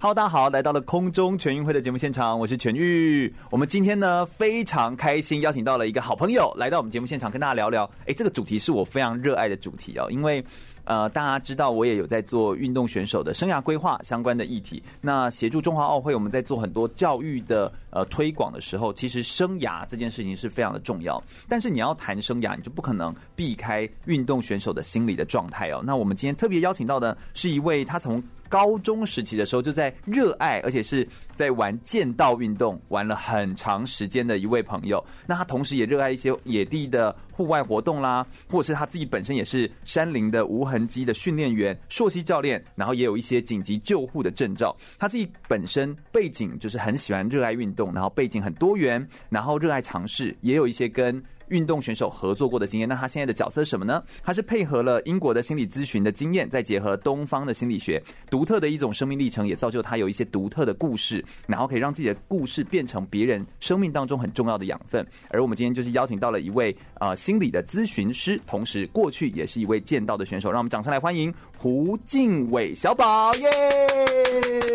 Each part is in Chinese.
Hello，大家好，来到了空中全运会的节目现场，我是全玉。我们今天呢非常开心，邀请到了一个好朋友来到我们节目现场，跟大家聊聊。诶，这个主题是我非常热爱的主题哦，因为。呃，大家知道我也有在做运动选手的生涯规划相关的议题。那协助中华奥会，我们在做很多教育的呃推广的时候，其实生涯这件事情是非常的重要。但是你要谈生涯，你就不可能避开运动选手的心理的状态哦。那我们今天特别邀请到的是一位，他从高中时期的时候就在热爱，而且是在玩剑道运动，玩了很长时间的一位朋友。那他同时也热爱一些野地的户外活动啦，或者是他自己本身也是山林的无痕迹的训练员、溯溪教练，然后也有一些紧急救护的证照。他自己本身背景就是很喜欢热爱运动，然后背景很多元，然后热爱尝试，也有一些跟。运动选手合作过的经验，那他现在的角色是什么呢？他是配合了英国的心理咨询的经验，再结合东方的心理学，独特的一种生命历程，也造就他有一些独特的故事，然后可以让自己的故事变成别人生命当中很重要的养分。而我们今天就是邀请到了一位啊、心理的咨询师，同时过去也是一位剑道的选手，让我们掌声来欢迎胡敬伟小宝耶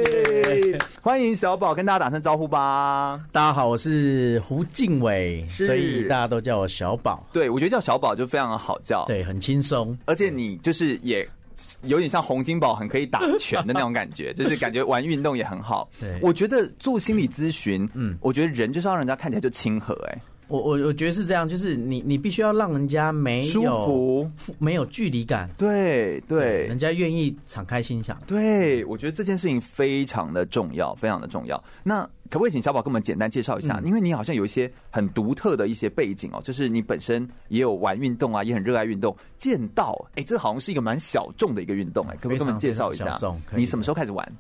！Yeah! Yeah! 欢迎小宝跟大家打声招呼吧。大家好，我是胡敬伟，所以大家都叫我。小宝，对，我觉得叫小宝就非常的好叫，对，很轻松，而且你就是也有点像洪金宝，很可以打拳的那种感觉，就是感觉玩运动也很好。对，我觉得做心理咨询，嗯，我觉得人就是要让人家看起来就亲和，哎，我我我觉得是这样，就是你你必须要让人家没有舒服，没有距离感，对对，人家愿意敞开心想，对，我觉得这件事情非常的重要，非常的重要。那可不可以请小宝跟我们简单介绍一下？因为你好像有一些很独特的一些背景哦，就是你本身也有玩运动啊，也很热爱运动。剑道，哎，这好像是一个蛮小众的一个运动，哎，可不可以跟我们介绍一下？你什么时候开始玩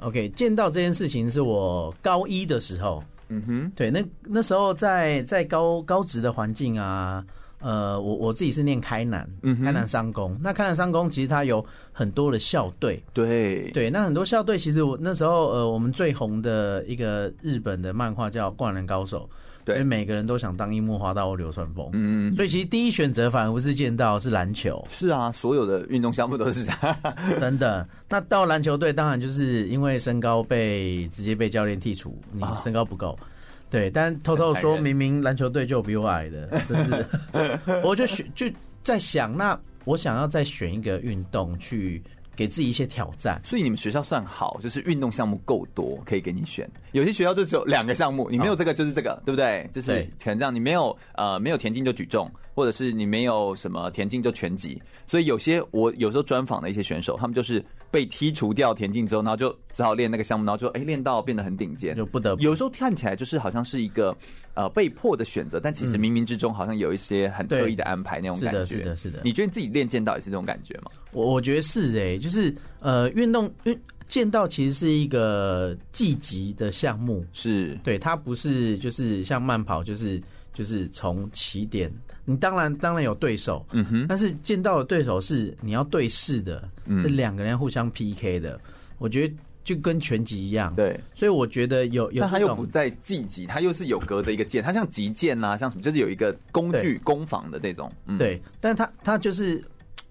？OK，剑道这件事情是我高一的时候，嗯哼，对，那那时候在在高高职的环境啊。呃，我我自己是念开南，嗯，开南商工。那开南商工其实它有很多的校队，对对。那很多校队其实我那时候呃，我们最红的一个日本的漫画叫《灌篮高手》，对，所以每个人都想当樱木花道或流川枫，嗯。所以其实第一选择反而不是剑道，是篮球。是啊，所有的运动项目都是这样，真的。那到篮球队，当然就是因为身高被直接被教练剔除，你身高不够。啊对，但偷偷说明明篮球队就比我矮的，真是，我就选就在想，那我想要再选一个运动去给自己一些挑战。所以你们学校算好，就是运动项目够多，可以给你选。有些学校就只有两个项目，你没有这个就是这个，对不对？就是可能这样，你没有呃没有田径就举重，或者是你没有什么田径就拳击。所以有些我有时候专访的一些选手，他们就是。被剔除掉田径之后，然后就只好练那个项目，然后就哎练到变得很顶尖，就不得不。有时候看起来就是好像是一个呃被迫的选择，但其实冥冥之中好像有一些很特意的安排那种感觉。是的，是的，是的。你觉得你自己练剑道也是这种感觉吗？我我觉得是哎、欸，就是呃运动运剑道其实是一个积极的项目，是对它不是就是像慢跑就是。就是从起点，你当然当然有对手，嗯哼，但是剑道的对手是你要对视的，嗯、是两个人互相 PK 的。我觉得就跟全集一样，对，所以我觉得有有，但他又不在积极，他又是有隔着一个剑，他像击剑啊，像什么，就是有一个工具攻防的这种，嗯、对，但他他就是，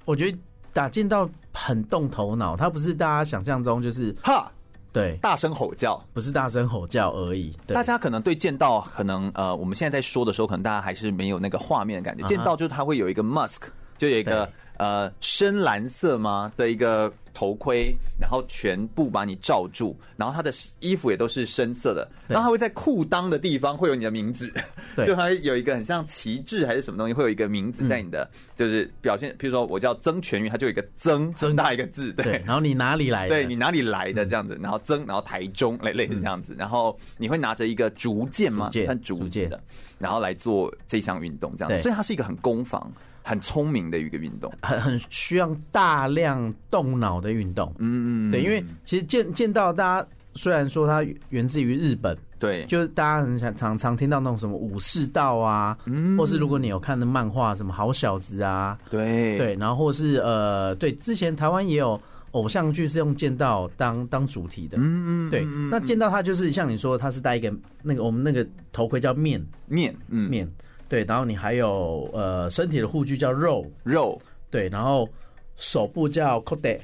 我觉得打剑道很动头脑，他不是大家想象中就是哈。对，大声吼叫不是大声吼叫而已。大家可能对剑道，可能呃，我们现在在说的时候，可能大家还是没有那个画面的感觉。剑道就是它会有一个 mask，就有一个呃深蓝色吗的一个。头盔，然后全部把你罩住，然后他的衣服也都是深色的，然后他会在裤裆的地方会有你的名字，对，就他有一个很像旗帜还是什么东西，会有一个名字在你的，嗯、就是表现，譬如说我叫曾全玉，他就有一个曾曾。大一个字，对，对，然后你哪里来的？对，你哪里来的这样子，然后曾，然后台中类类似这样子，然后你会拿着一个竹剑吗？像竹剑的，然后来做这项运动这样子，所以它是一个很攻防。很聪明的一个运动，很很需要大量动脑的运动。嗯嗯，对，因为其实剑剑道大家虽然说它源自于日本，对，就是大家很想常常听到那种什么武士道啊，嗯，或是如果你有看的漫画，什么好小子啊，对。对，然后或是呃，对，之前台湾也有偶像剧是用剑道当当主题的，嗯嗯，对，那剑道它就是像你说，它是戴一个那个我们那个头盔叫面。面，嗯。面，对，然后你还有呃身体的护具叫肉肉，对，然后手部叫 kode。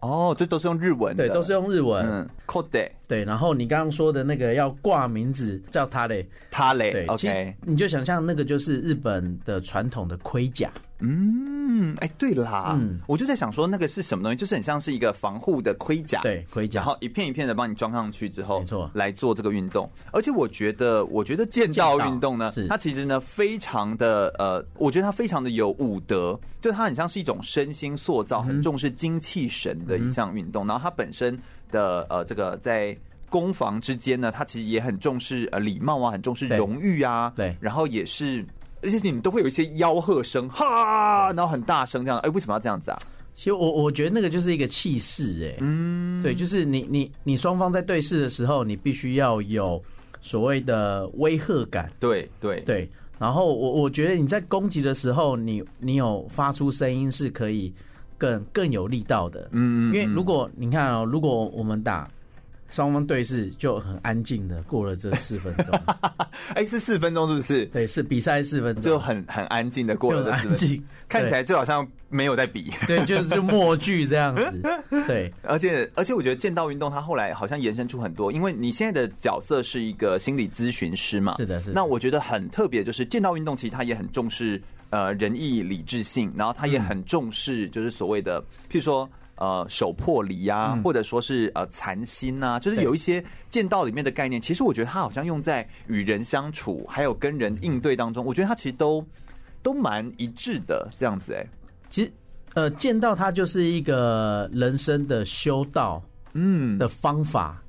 哦，这都是用日文的，对，都是用日文。嗯，Kode，对，然后你刚刚说的那个要挂名字叫他嘞，他嘞，对，OK，你就想象那个就是日本的传统的盔甲。嗯，哎，对啦，嗯，我就在想说那个是什么东西，就是很像是一个防护的盔甲，对，盔甲，然后一片一片的帮你装上去之后，没错，来做这个运动。而且我觉得，我觉得剑道运动呢，它其实呢非常的呃，我觉得它非常的有武德，就它很像是一种身心塑造，很重视精气神的一项运动。然后它本身的呃这个在攻防之间呢，它其实也很重视呃礼貌啊，很重视荣誉啊，对，然后也是。而且你们都会有一些吆喝声，哈，然后很大声这样。哎，为什么要这样子啊？其实我我觉得那个就是一个气势，哎，嗯，对，就是你你你双方在对视的时候，你必须要有所谓的威吓感，对对对。然后我我觉得你在攻击的时候，你你有发出声音是可以更更有力道的，嗯，因为如果你看哦，如果我们打。双方对视就很安静的过了这四分钟，哎，是四分钟是不是？对，是比赛四分钟，就很很安静的过了安静，看起来就好像没有在比，对，就是默剧这样子，对。而且而且，我觉得剑道运动它后来好像延伸出很多，因为你现在的角色是一个心理咨询师嘛，是的，是的。那我觉得很特别，就是剑道运动其实它也很重视呃仁义礼智信，然后它也很重视就是所谓的，譬如说。呃，手破离呀，或者说是呃残心呐，就是有一些剑道里面的概念。其实我觉得它好像用在与人相处，还有跟人应对当中，我觉得它其实都都蛮一致的这样子。哎，其实呃，剑道它就是一个人生的修道，嗯的方法。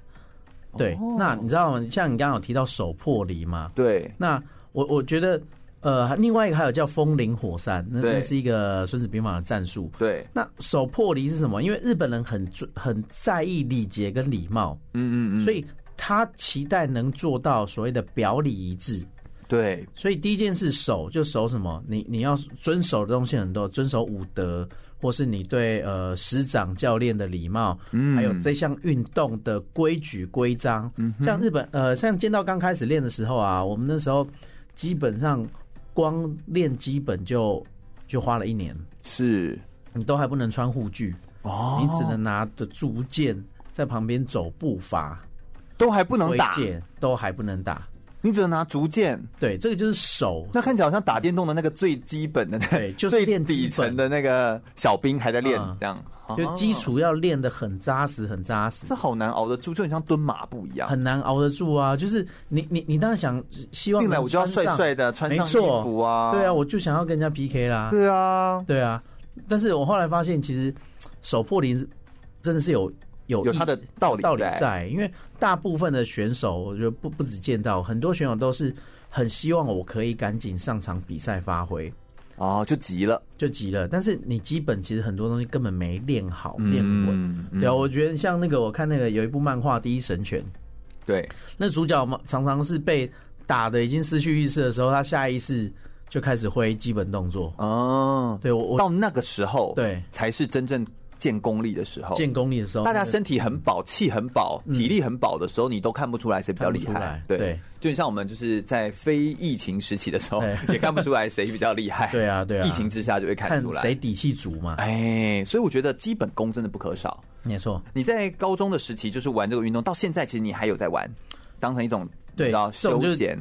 对，那你知道吗？像你刚刚有提到手破离嘛？对，那我我觉得。呃，另外一个还有叫风林火山，那那是一个孙子兵法的战术。对，那手破离是什么？因为日本人很很在意礼节跟礼貌，嗯嗯嗯，所以他期待能做到所谓的表里一致。对，所以第一件事守就守什么？你你要遵守的东西很多，遵守武德，或是你对呃师长教练的礼貌，嗯，还有这项运动的规矩规章。嗯，像日本呃，像剑道刚开始练的时候啊，我们那时候基本上。光练基本就就花了一年，是。你都还不能穿护具。哦，你只能拿着竹剑在旁边走步伐，都还不能打，都还不能打，你只能拿竹剑。对，这个就是手。那看起来好像打电动的那个最基本的，对，就是最底层的那个小兵还在练这样。就基础要练的很扎实，很扎实。这好难熬得住，就很像蹲马步一样，很难熬得住啊！就是你你你当然想希望进来我就要帅帅的穿上衣服啊，对啊，我就想要跟人家 PK 啦，对啊，对啊。但是我后来发现，其实手破零真的是有有有他的道理道理在，因为大部分的选手，我觉得不不止见到，很多选手都是很希望我可以赶紧上场比赛发挥。哦，就急了，就急了。但是你基本其实很多东西根本没练好，练不稳。对啊，我觉得像那个，我看那个有一部漫画《第一神拳》，对，那主角嘛常常是被打的已经失去意识的时候，他下意识就开始挥基本动作。哦，对我到那个时候，对才是真正。见功力的时候，建功力的时候，大家身体很饱，气很饱，体力很饱的时候，你都看不出来谁比较厉害。对，就像我们就是在非疫情时期的时候，也看不出来谁比较厉害。对啊，对啊，疫情之下就会看出来谁底气足嘛。哎，所以我觉得基本功真的不可少。没错，你在高中的时期就是玩这个运动，到现在其实你还有在玩，当成一种对休闲。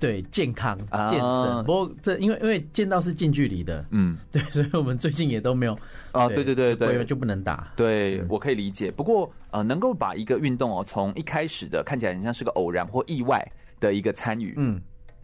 对，健康健身，不过这因为因为见到是近距离的，嗯，对，所以我们最近也都没有。啊，对对对对，就不能打。对，我可以理解。不过呃，能够把一个运动哦，从一开始的看起来很像是个偶然或意外的一个参与，嗯，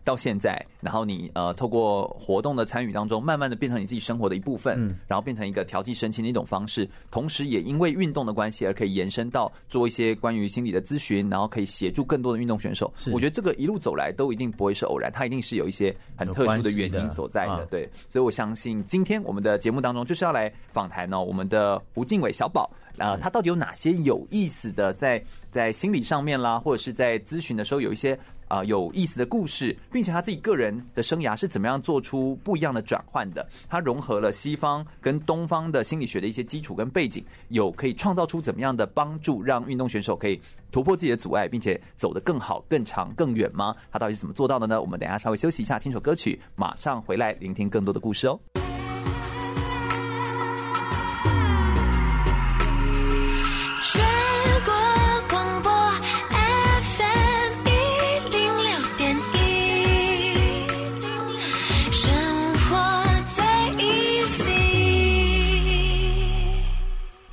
到现在，然后你呃透过活动的参与当中，慢慢的变成你自己生活的一部分，嗯，然后变成一个调剂身心的一种方式，同时也因为运动的关系而可以延伸到做一些关于心理的咨询，然后可以协助更多的运动选手。我觉得这个一路走来都一定不会是偶然，它一定是有一些很特殊的原因所在的。的对，所以我相信今天我们的节目当中就是要来访谈呢，我们的吴敬伟小宝，呃，他到底有哪些有意思的在在心理上面啦，或者是在咨询的时候有一些。啊、有意思的故事，并且他自己个人的生涯是怎么样做出不一样的转换的？他融合了西方跟东方的心理学的一些基础跟背景，有可以创造出怎么样的帮助，让运动选手可以突破自己的阻碍，并且走得更好、更长、更远吗？他到底是怎么做到的呢？我们等一下稍微休息一下，听首歌曲，马上回来聆听更多的故事哦。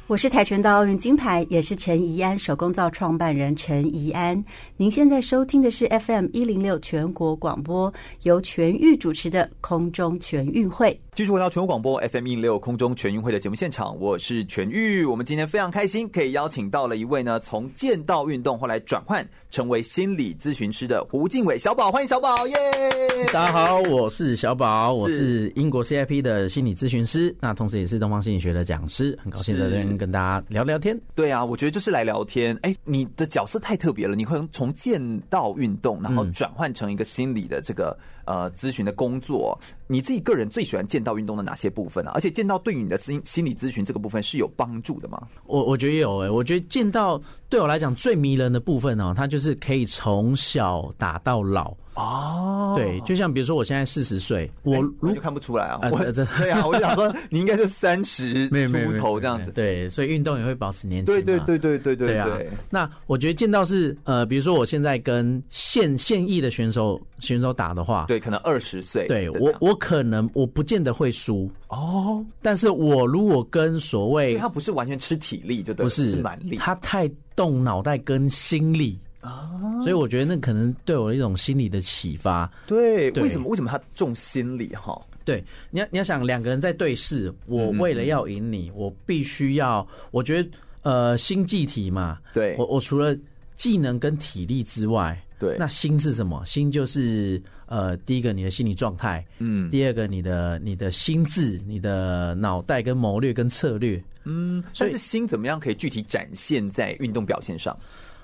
我是跆拳道奥运金牌，也是陈怡安手工皂创办人陈怡安。您现在收听的是 FM 一零六全国广播，由全域主持的空中全运会。继续回到全国广播 FM 一零六空中全运会的节目现场，我是全玉。我们今天非常开心，可以邀请到了一位呢，从剑道运动后来转换成为心理咨询师的胡敬伟小宝，欢迎小宝耶！Yeah! 大家好，我是小宝，我是英国 CIP 的心理咨询师，那同时也是东方心理学的讲师，很高兴在这边跟大家聊聊天。对啊，我觉得就是来聊天。哎，你的角色太特别了，你可能从剑道运动，然后转换成一个心理的这个。呃，咨询的工作，你自己个人最喜欢剑道运动的哪些部分啊？而且剑道对于你的心心理咨询这个部分是有帮助的吗？我我觉得有诶、我觉得剑道对我来讲最迷人的部分呢、它就是可以从小打到老。哦，对，就像比如说，我现在四十岁，我我就看不出来啊。我 对啊，我就想说，你应该是三十出头这样子。对，所以运动也会保持年轻。对对对对对对对啊！那我觉得见到是呃，比如说我现在跟现现役的选手选手打的话，对，可能二十岁，对我我可能我不见得会输哦。但是我如果跟所谓他不是完全吃体力，就对，不是蛮力，他太动脑袋跟心力。啊，所以我觉得那可能对我的一种心理的启发。对，为什么？为什么他重心理？哈，对，你要你要想两个人在对视，我为了要赢你，我必须要，我觉得呃，心技体嘛，对，我我除了技能跟体力之外，对，那心是什么？心就是呃，第一个你的心理状态，嗯，第二个你的你的心智、你的脑袋跟谋略跟策略，嗯，但是心怎么样可以具体展现在运动表现上？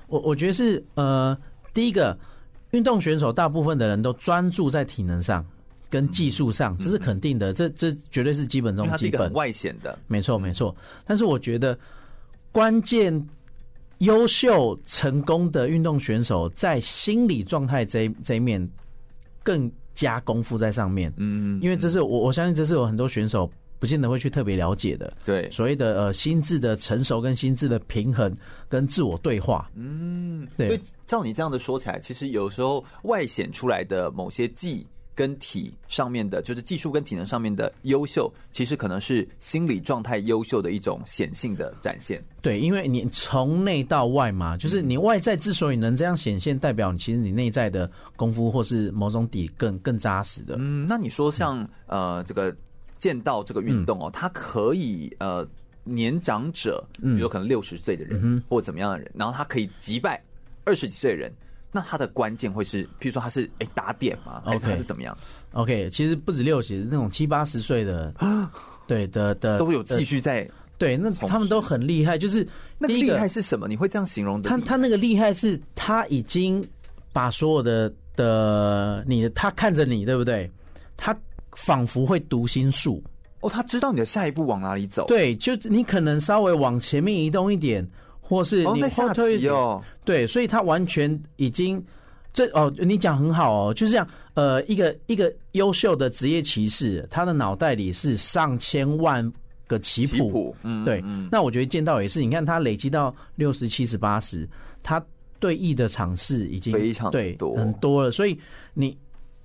我我觉得是呃，第一个运动选手大部分的人都专注在体能上跟技术上，这是肯定的，这这绝对是基本中基本。外显的，没错没错。但是我觉得关键优秀成功的运动选手在心理状态这一这一面更加功夫在上面。嗯，因为这是我我相信这是有很多选手。不见得会去特别了解的，对所谓的呃心智的成熟跟心智的平衡跟自我对话，嗯，对。所以照你这样的说起来，其实有时候外显出来的某些技跟体上面的，就是技术跟体能上面的优秀，其实可能是心理状态优秀的一种显性的展现。对，因为你从内到外嘛，就是你外在之所以能这样显现，代表你其实你内在的功夫或是某种底更更扎实的。嗯，那你说像、嗯、呃这个。剑道这个运动哦，它可以呃年长者，比如可能六十岁的人或怎么样的人，然后他可以击败二十几岁的人，那他的关键会是，譬如说他是哎打点吗？还是怎么样？OK，其实不止六十，那种七八十岁的，对的的都有继续在对，那他们都很厉害。就是那个厉害是什么？你会这样形容的？他他那个厉害是他已经把所有的的你的他看着你，对不对？他。仿佛会读心术哦，他知道你的下一步往哪里走。对，就你可能稍微往前面移动一点，或是你后退一点。哦，对，所以他完全已经这哦，你讲很好哦，就是这样。呃，一个一个优秀的职业棋士，他的脑袋里是上千万个棋谱。棋谱，嗯，对。那我觉得剑道也是，你看他累积到六十七十八十，他对弈的场次已经非常多，对，很多了。所以你。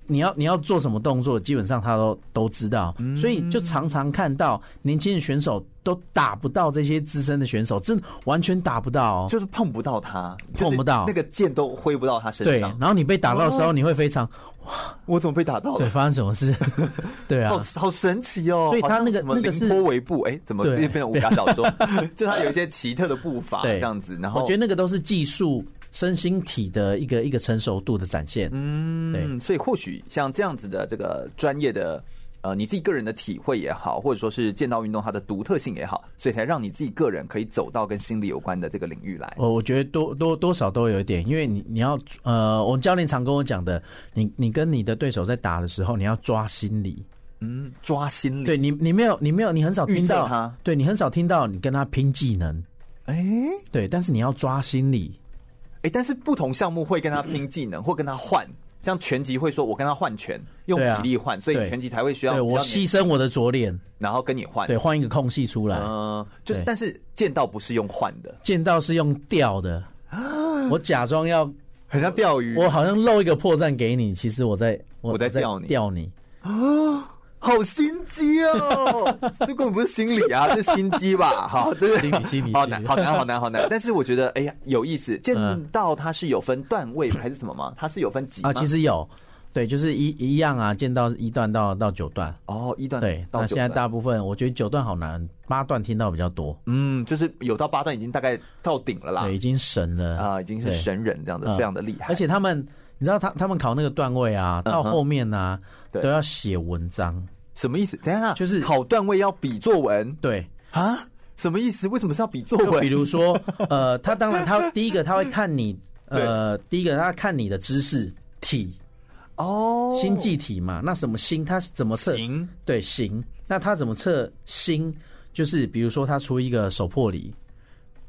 你要你要做什么动作，基本上他都都知道，所以就常常看到年轻的选手都打不到这些资深的选手，真完全打不到，就是碰不到他，碰不到那个剑都挥不到他身上。对，然后你被打到的时候，你会非常哇，我怎么被打到了？对，发生什么事？对啊，好好神奇哦！所以他那个那个是波维步，哎，怎么变成武侠小说？就他有一些奇特的步伐，这样子。然后我觉得那个都是技术。身心体的一个一个成熟度的展现，嗯，对，所以或许像这样子的这个专业的呃，你自己个人的体会也好，或者说是剑道运动它的独特性也好，所以才让你自己个人可以走到跟心理有关的这个领域来。我我觉得多多多少都有一点，因为你你要呃，我教练常跟我讲的，你你跟你的对手在打的时候，你要抓心理，嗯，抓心理，对你你没有你没有你很少听到他，对你很少听到你跟他拼技能，哎，对，但是你要抓心理。哎，但是不同项目会跟他拼技能，或跟他换，像拳击会说，我跟他换拳，用体力换，所以拳击才会需要我牺牲我的左脸，然后跟你换，对，换一个空隙出来，嗯，就是，但是剑道不是用换的，剑道是用钓的，我假装要很像钓鱼，我好像露一个破绽给你，其实我在我在钓你，钓你啊。好心机哦，这根本不是心理啊，这是心机吧？好，这个心理，心理，好难，好难，好难，好难。但是我觉得，哎呀，有意思。剑道它是有分段位还是什么吗？它是有分级啊？其实有，对，就是一一样啊。剑道一段到到九段哦，一段对。那现在大部分我觉得九段好难，八段听到比较多。嗯，就是有到八段已经大概到顶了啦，对，已经神了啊，已经是神人这样的，非常的厉害。而且他们，你知道他他们考那个段位啊，到后面呢都要写文章。什么意思？等一下，就是考段位要比作文。对啊，什么意思？为什么是要比作文？比如说，呃，他当然他第一个他会看你，呃，第一个他看你的知识体哦，心技体嘛。那什么心？他怎么测？行对行。那他怎么测心？就是比如说他出一个手破离，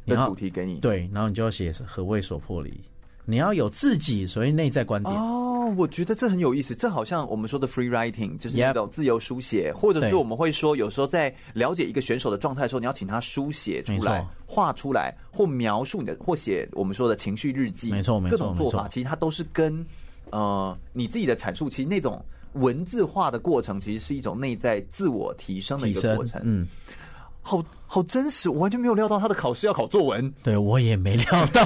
的主题给你，对，然后你就要写何谓手破离。你要有自己所谓内在观点哦，我觉得这很有意思。这好像我们说的 free writing，就是那种自由书写，或者是我们会说，有时候在了解一个选手的状态的时候，你要请他书写出来、画出来，或描述你的，或写我们说的情绪日记。没错，没错，各种做法其实它都是跟呃你自己的阐述，其实那种文字化的过程，其实是一种内在自我提升的一个过程。嗯。好好真实，我完全没有料到他的考试要考作文。对，我也没料到，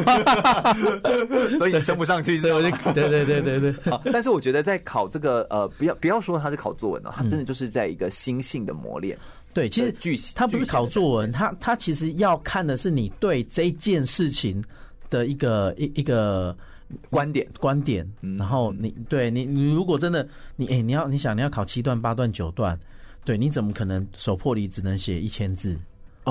所以你升不上去，对对对对对对。但是我觉得在考这个呃，不要不要说他是考作文了，他真的就是在一个心性的磨练。对，其实句他不是考作文，他他其实要看的是你对这件事情的一个一一个观点观点。然后你对你你如果真的你哎你要你想你要考七段八段九段。对，你怎么可能手破里只能写一千字？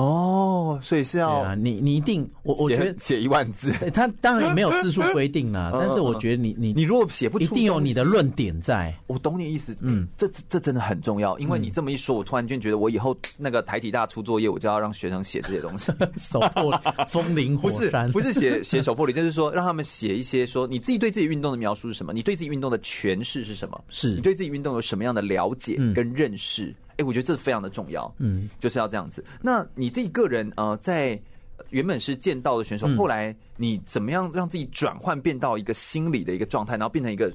哦，所以是要啊，你你一定，我我觉得写一万字，他当然也没有字数规定啦，但是我觉得你你你如果写不出，一定有你的论点在。我懂你意思，嗯，这这真的很重要，因为你这么一说，我突然间觉得我以后那个台体大出作业，我就要让学生写这些东西，手破 风铃火山，不是不是写写手破铃，就是说让他们写一些说你自己对自己运动的描述是什么，你对自己运动的诠释是什么，是。你对自己运动有什么样的了解跟认识。哎，我觉得这是非常的重要，嗯，就是要这样子。那你自己个人，呃，在原本是剑道的选手，后来你怎么样让自己转换变到一个心理的一个状态，然后变成一个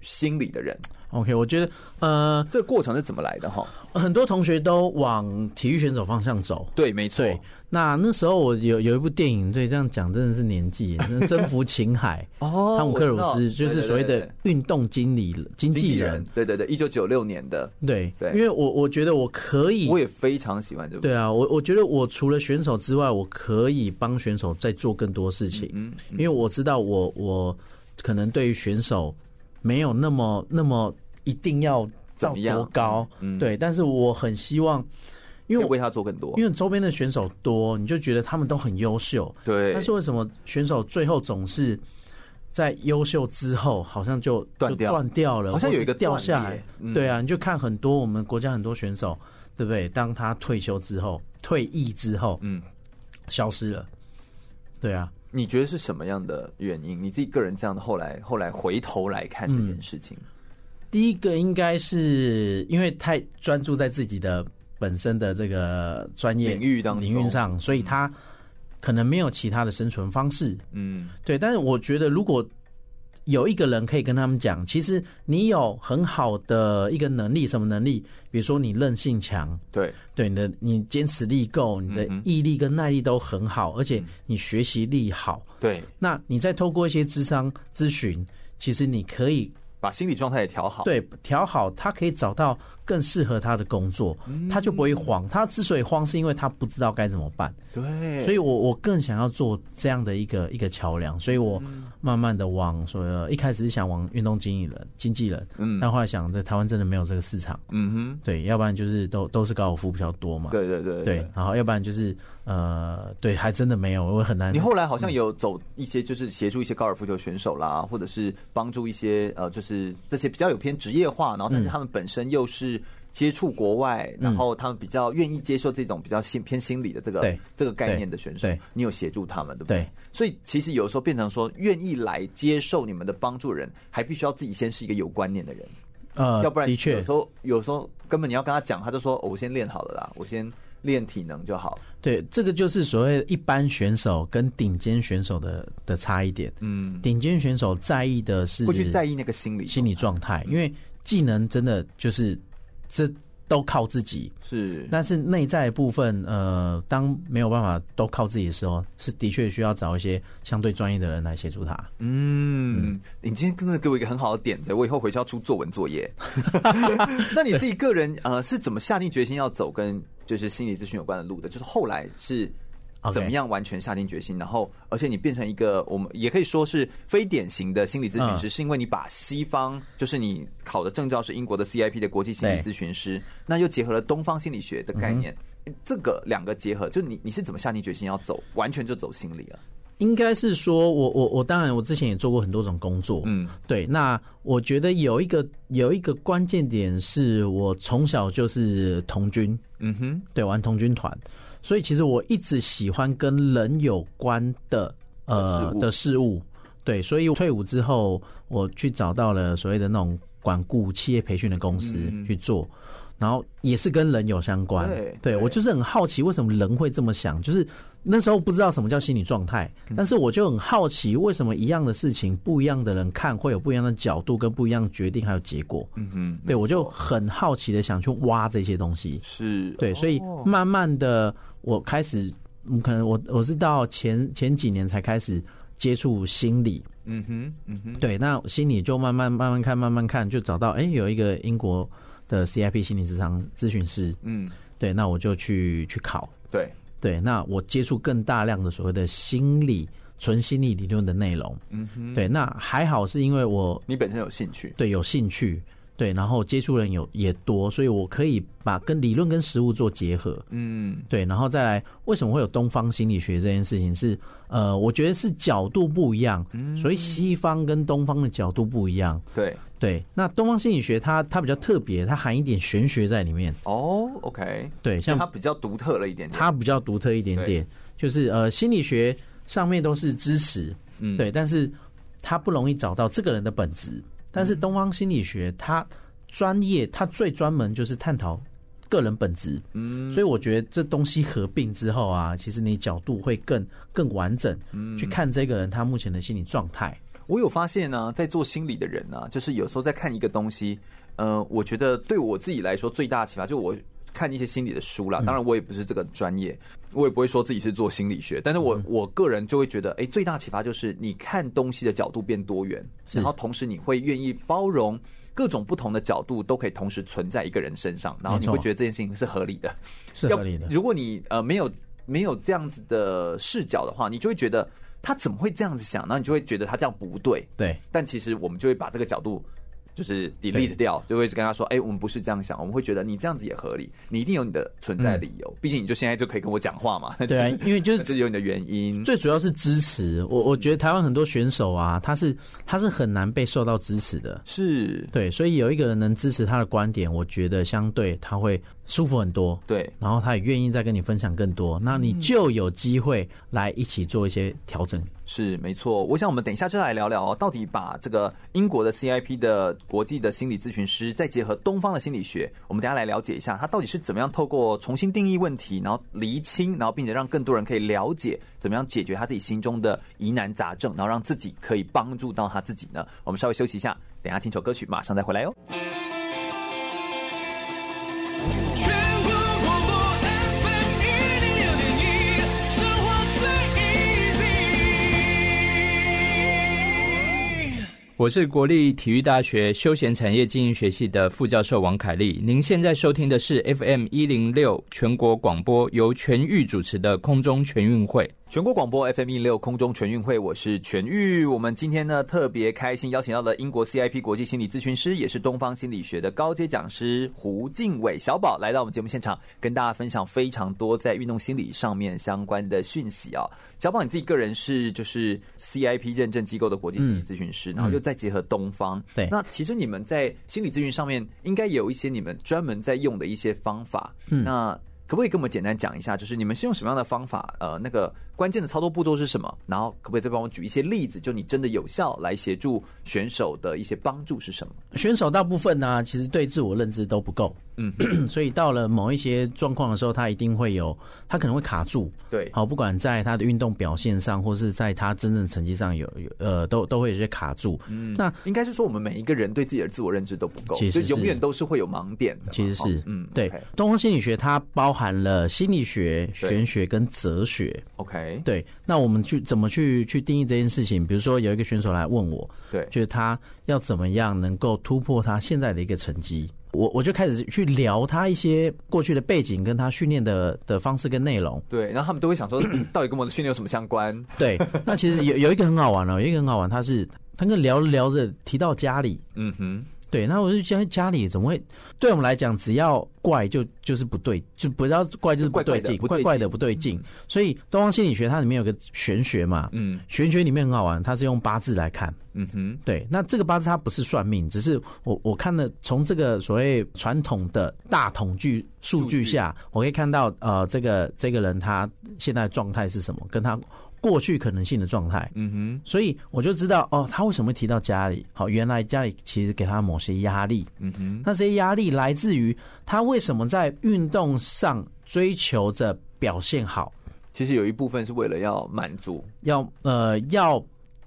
心理的人？OK，我觉得呃，这个过程是怎么来的哈？很多同学都往体育选手方向走，对，没错。那那时候我有有一部电影，对，这样讲真的是年纪，征服情海 哦，汤姆克鲁斯就是所谓的运动经理经纪人，对对对，一九九六年的，对对，因为我我觉得我可以，我也非常喜欢这部，对啊，我我觉得我除了选手之外，我可以帮选手再做更多事情，嗯，因为我知道我我可能对于选手没有那么那么。一定要到多高？嗯，对，但是我很希望，因为为他做更多，因为周边的选手多，你就觉得他们都很优秀。对，但是为什么选手最后总是在优秀之后，好像就断掉断掉了，好像有一个掉下来？对啊，你就看很多我们国家很多选手，对不对？当他退休之后、退役之后，嗯，消失了。对啊，你觉得是什么样的原因？你自己个人这样的后来后来回头来看这件事情。第一个应该是因为太专注在自己的本身的这个专业领域当中领域上，所以他可能没有其他的生存方式。嗯，对。但是我觉得，如果有一个人可以跟他们讲，其实你有很好的一个能力，什么能力？比如说你韧性强，对对，你的你坚持力够，你的毅力跟耐力都很好，而且你学习力好，对。那你再透过一些智商咨询，其实你可以把心理状态也调好，对，调好，他可以找到更适合他的工作，他就不会慌。他之所以慌，是因为他不知道该怎么办。对，所以我我更想要做这样的一个一个桥梁，所以我慢慢的往所谓一开始是想往运动经理人、经纪人，嗯，但后来想在台湾真的没有这个市场，嗯哼，对，要不然就是都都是高尔夫比较多嘛，对对对对，然后要不然就是呃，对，还真的没有，我很难。你后来好像有走一些，就是协助一些高尔夫球选手啦，或者是帮助一些呃，就是这些比较有偏职业化，然后但是他们本身又是。接触国外，然后他们比较愿意接受这种比较心偏心理的这个这个概念的选手，你有协助他们，对不对？所以其实有时候变成说，愿意来接受你们的帮助的人，还必须要自己先是一个有观念的人，呃，要不然的确有时候有时候根本你要跟他讲，他就说，我先练好了啦，我先练体能就好。对，这个就是所谓一般选手跟顶尖选手的的差异点。嗯，顶尖选手在意的是不去在意那个心理心理状态，因为技能真的就是。这都靠自己是，但是内在部分，呃，当没有办法都靠自己的时候，是的确需要找一些相对专业的人来协助他。嗯，你今天真的给我一个很好的点子，我以后回去要出作文作业。那你自己个人呃是怎么下定决心要走跟就是心理咨询有关的路的？就是后来是。怎么样完全下定决心？然后，而且你变成一个，我们也可以说是非典型的心理咨询师，是因为你把西方，就是你考的证照是英国的 CIP 的国际心理咨询师，那又结合了东方心理学的概念，这个两个结合，就你你是怎么下定决心要走，完全就走心理了？应该是说我我我当然我之前也做过很多种工作，嗯，对。那我觉得有一个有一个关键点是我从小就是童军，嗯哼，对，玩童军团。所以其实我一直喜欢跟人有关的呃的事物，对，所以退伍之后，我去找到了所谓的那种管顾企业培训的公司去做，然后也是跟人有相关。对，我就是很好奇为什么人会这么想，就是那时候不知道什么叫心理状态，但是我就很好奇为什么一样的事情，不一样的人看会有不一样的角度跟不一样的决定还有结果。嗯哼，对，我就很好奇的想去挖这些东西。是对，所以慢慢的。我开始，可能我我是到前前几年才开始接触心理，嗯哼，嗯哼，对，那心理就慢慢慢慢看，慢慢看，就找到，哎、欸，有一个英国的 CIP 心理咨商咨询师，嗯，对，那我就去去考，对，对，那我接触更大量的所谓的心理纯心理理论的内容，嗯哼，对，那还好是因为我你本身有兴趣，对，有兴趣。对，然后接触人有也多，所以我可以把跟理论跟实物做结合。嗯，对，然后再来，为什么会有东方心理学这件事情？是呃，我觉得是角度不一样，所以西方跟东方的角度不一样。对对，那东方心理学它它比较特别，它含一点玄学在里面。哦，OK，对，像它比较独特了一点点，它比较独特一点点，就是呃，心理学上面都是知识，嗯，对，但是它不容易找到这个人的本质。但是东方心理学它专业，它最专门就是探讨个人本质，嗯，所以我觉得这东西合并之后啊，其实你角度会更更完整，嗯，去看这个人他目前的心理状态。我有发现呢，在做心理的人呢，就是有时候在看一个东西，呃，我觉得对我自己来说最大的启发，就我看一些心理的书啦。当然，我也不是这个专业，我也不会说自己是做心理学，但是我我个人就会觉得，哎，最大启发就是你看东西的角度变多元，然后同时你会愿意包容。各种不同的角度都可以同时存在一个人身上，然后你会觉得这件事情是合理的，是合理的。如果你呃没有没有这样子的视角的话，你就会觉得他怎么会这样子想，然后你就会觉得他这样不对。对，但其实我们就会把这个角度。就是 delete 掉，就会跟他说：“哎、欸，我们不是这样想，我们会觉得你这样子也合理，你一定有你的存在理由。毕、嗯、竟你就现在就可以跟我讲话嘛。”对啊，因为就是只有你的原因。最主要是支持我，我觉得台湾很多选手啊，他是他是很难被受到支持的。是，对，所以有一个人能支持他的观点，我觉得相对他会舒服很多，对，然后他也愿意再跟你分享更多，那你就有机会来一起做一些调整。是没错，我想我们等一下就来聊聊哦，到底把这个英国的 CIP 的国际的心理咨询师，再结合东方的心理学，我们等一下来了解一下，他到底是怎么样透过重新定义问题，然后厘清，然后并且让更多人可以了解怎么样解决他自己心中的疑难杂症，然后让自己可以帮助到他自己呢？我们稍微休息一下，等一下听首歌曲，马上再回来哟。全国广播南方106.1，生活最 easy 我是国立体育大学休闲产业经营学系的副教授王凯丽。您现在收听的是 FM 一零六全国广播，由全域主持的空中全运会。全国广播 FM 一六空中全运会，我是全玉。我们今天呢特别开心，邀请到了英国 CIP 国际心理咨询师，也是东方心理学的高阶讲师胡敬伟小宝，来到我们节目现场，跟大家分享非常多在运动心理上面相关的讯息啊。小宝，你自己个人是就是 CIP 认证机构的国际心理咨询师，嗯、然后又再结合东方，对、嗯，那其实你们在心理咨询上面应该有一些你们专门在用的一些方法，嗯，那。可不可以跟我们简单讲一下，就是你们是用什么样的方法？呃，那个关键的操作步骤是什么？然后可不可以再帮我举一些例子？就你真的有效来协助选手的一些帮助是什么？选手大部分呢、其实对自我认知都不够。嗯，所以到了某一些状况的时候，他一定会有，他可能会卡住。对，好，不管在他的运动表现上，或是在他真正成绩上有有呃，都都会有些卡住。嗯，那应该是说我们每一个人对自己的自我认知都不够，其实永远都是会有盲点的。其实是，嗯，对。东方心理学它包含了心理学、玄学跟哲学。OK，对。那我们去怎么去去定义这件事情？比如说有一个选手来问我，对，就是他要怎么样能够突破他现在的一个成绩。我我就开始去聊他一些过去的背景，跟他训练的的方式跟内容。对，然后他们都会想说，到底跟我的训练有什么相关？对，那其实有有一个很好玩哦，有一个很好玩，他是他跟聊着聊着提到家里，嗯哼。对，那我就觉得家里怎么会？对我们来讲，只要怪就就是不对，就不要怪就是不对劲，怪怪的不对劲。所以东方心理学它里面有个玄学嘛，嗯，玄学里面很好玩，它是用八字来看，嗯哼，对。那这个八字它不是算命，只是我我看的从这个所谓传统的大统计数据下，我可以看到呃，这个这个人他现在状态是什么，跟他。过去可能性的状态，嗯哼，所以我就知道哦，他为什么会提到家里？好，原来家里其实给他某些压力，嗯哼，那这些压力来自于他为什么在运动上追求着表现好？其实有一部分是为了要满足，要呃要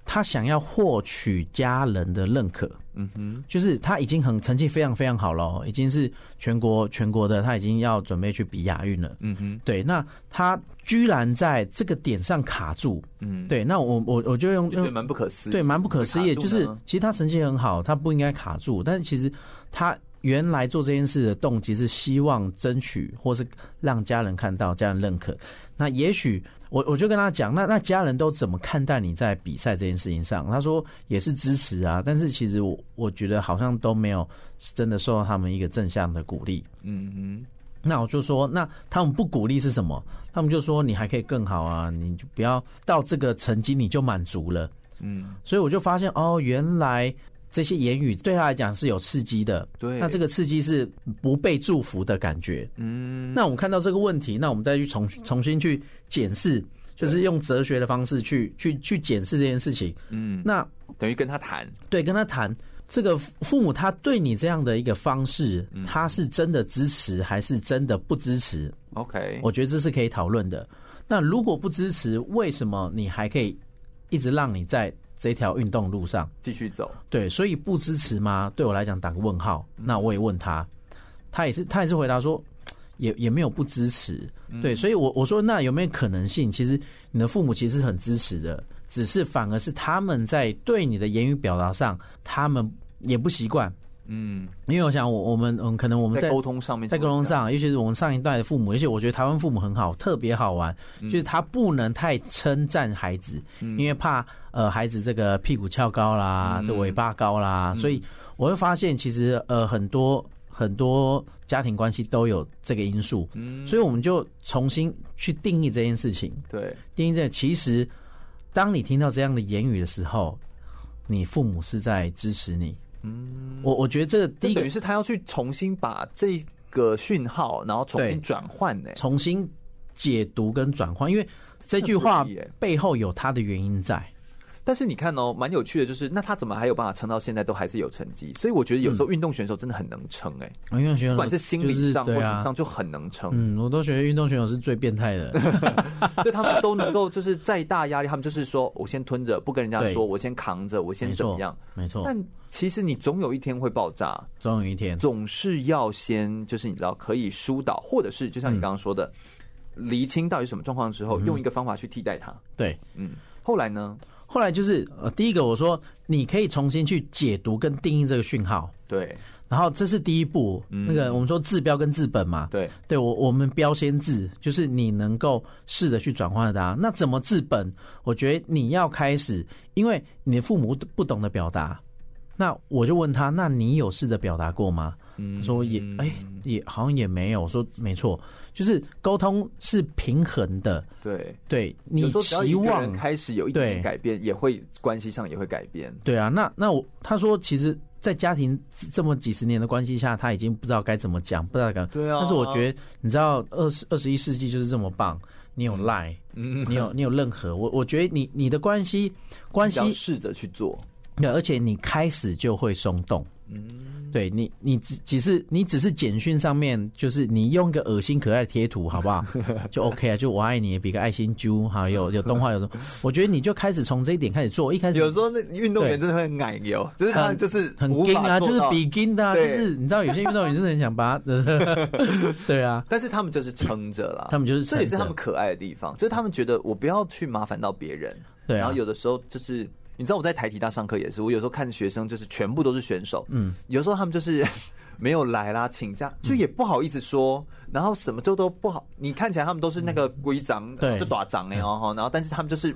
他想要获取家人的认可。嗯哼，就是他已经很成绩非常非常好了，已经是全国全国的，他已经要准备去比亚运了。嗯哼，对，那他居然在这个点上卡住。嗯，对，那我我我就用就蛮不可思议，对，蛮不可思议。就是其实他成绩很好，他不应该卡住，但是其实他原来做这件事的动机是希望争取，或是让家人看到，家人认可。那也许。我我就跟他讲，那那家人都怎么看待你在比赛这件事情上？他说也是支持啊，但是其实我我觉得好像都没有真的受到他们一个正向的鼓励。嗯嗯，那我就说，那他们不鼓励是什么？他们就说你还可以更好啊，你就不要到这个成绩你就满足了。嗯，所以我就发现哦，原来。这些言语对他来讲是有刺激的，对，那这个刺激是不被祝福的感觉。嗯，那我们看到这个问题，那我们再去重重新去检视，就是用哲学的方式去去去检视这件事情。嗯，那等于跟他谈，对，跟他谈这个父母他对你这样的一个方式，他是真的支持还是真的不支持？OK，我觉得这是可以讨论的。那如果不支持，为什么你还可以一直让你在？这条运动路上继续走，对，所以不支持吗？对我来讲打个问号。那我也问他，他也是他也是回答说，也也没有不支持。对，所以我我说那有没有可能性？其实你的父母其实很支持的，只是反而是他们在对你的言语表达上，他们也不习惯。嗯，因为我想，我我们嗯，可能我们在沟通上面，在沟通上，尤其是我们上一代的父母，而且我觉得台湾父母很好，特别好玩，就是他不能太称赞孩子，因为怕呃孩子这个屁股翘高啦，这尾巴高啦，所以我会发现其实呃很多很多家庭关系都有这个因素，嗯所以我们就重新去定义这件事情。对，定义这其实当你听到这样的言语的时候，你父母是在支持你。嗯，我我觉得这个第一个等于是他要去重新把这个讯号，然后重新转换呢？重新解读跟转换，因为这句话背后有它的原因在。但是你看哦，蛮有趣的，就是那他怎么还有办法撑到现在都还是有成绩？所以我觉得有时候运动选手真的很能撑哎、欸，运动选手不管是心理上或者是上就很能撑。嗯，我都觉得运动选手是最变态的，就他们都能够就是再大压力，他们就是说我先吞着不跟人家说，我先扛着，我先怎么样？没错。但其实你总有一天会爆炸，总有一天，总是要先就是你知道可以疏导，或者是就像你刚刚说的，厘清到底什么状况之后，用一个方法去替代它。对，嗯，后来呢？后来就是呃，第一个我说你可以重新去解读跟定义这个讯号，对。然后这是第一步，那个我们说治标跟治本嘛，对。对我我们标先治，就是你能够试着去转换它。那怎么治本？我觉得你要开始，因为你的父母不懂得表达，那我就问他，那你有试着表达过吗？嗯，说也哎也好像也没有。我说没错。就是沟通是平衡的，对对，你期望开始有一点改变，也会关系上也会改变。对啊，那那我他说，其实，在家庭这么几十年的关系下，他已经不知道该怎么讲，不知道该。对啊。但是我觉得，你知道，二十二十一世纪就是这么棒，你有赖，嗯，你有你有任何，我我觉得你你的关系关系试着去做，对，而且你开始就会松动。嗯，对你，你只只是你只是简讯上面，就是你用个恶心可爱的贴图，好不好？就 OK 啊，就我爱你，比个爱心猪，哈，有有动画，有什么？我觉得你就开始从这一点开始做。一开始有时候那运动员真的会很矮油，就是他就是很硬啊，就是比硬的，就是你知道有些运动员就是很想把他，对啊，但是他们就是撑着啦，他们就是这也是他们可爱的地方，就是他们觉得我不要去麻烦到别人，对，然后有的时候就是。你知道我在台体大上课也是，我有时候看学生就是全部都是选手，嗯，有时候他们就是 没有来啦，请假就也不好意思说，然后什么就都不好，你看起来他们都是那个规章，对，就打章哎哦，然后但是他们就是。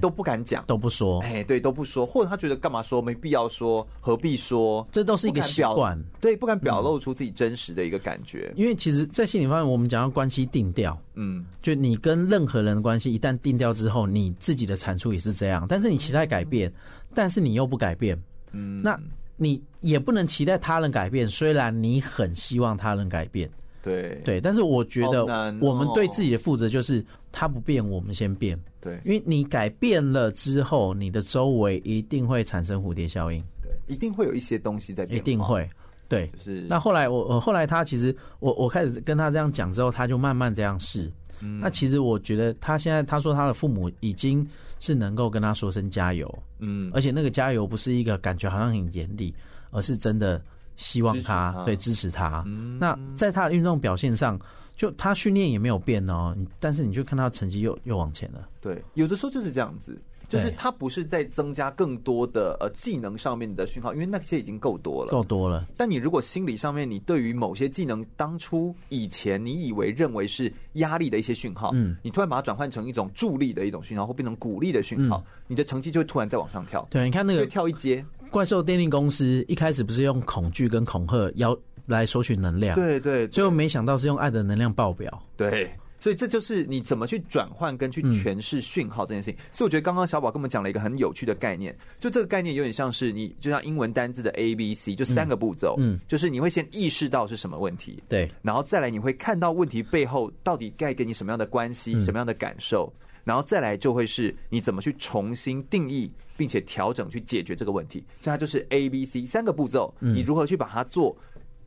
都不敢讲，都不说，哎，对，都不说，或者他觉得干嘛说，没必要说，何必说？这都是一个习惯，对，不敢表露出自己真实的一个感觉。因为其实，在心理方面，我们讲到关系定调，嗯，就你跟任何人的关系一旦定调之后，你自己的产出也是这样。但是你期待改变，但是你又不改变，嗯，那你也不能期待他人改变，虽然你很希望他人改变。对。对，但是我觉得我们对自己的负责就是他不变，我们先变。对，因为你改变了之后，你的周围一定会产生蝴蝶效应。对，一定会有一些东西在变。一定会。对，就是。那后来我我后来他其实我我开始跟他这样讲之后，他就慢慢这样试。嗯。那其实我觉得他现在他说他的父母已经是能够跟他说声加油。嗯。而且那个加油不是一个感觉好像很严厉，而是真的。希望他，他对支持他。嗯、那在他的运动表现上，就他训练也没有变哦，但是你就看他成绩又又往前了。对，有的时候就是这样子，就是他不是在增加更多的呃技能上面的讯号，因为那些已经够多了，够多了。但你如果心理上面，你对于某些技能当初以前你以为认为是压力的一些讯号，嗯，你突然把它转换成一种助力的一种讯号，或变成鼓励的讯号，嗯、你的成绩就会突然再往上跳。对，你看那个跳一阶。怪兽电力公司一开始不是用恐惧跟恐吓要来索取能量，对对，最后没想到是用爱的能量爆表，对，所以这就是你怎么去转换跟去诠释讯号这件事情。所以我觉得刚刚小宝跟我们讲了一个很有趣的概念，就这个概念有点像是你就像英文单字的 A B C，就三个步骤，嗯，就是你会先意识到是什么问题，对，然后再来你会看到问题背后到底该给你什么样的关系，什么样的感受。然后再来就会是你怎么去重新定义，并且调整去解决这个问题。现在就是 A、B、C 三个步骤，你如何去把它做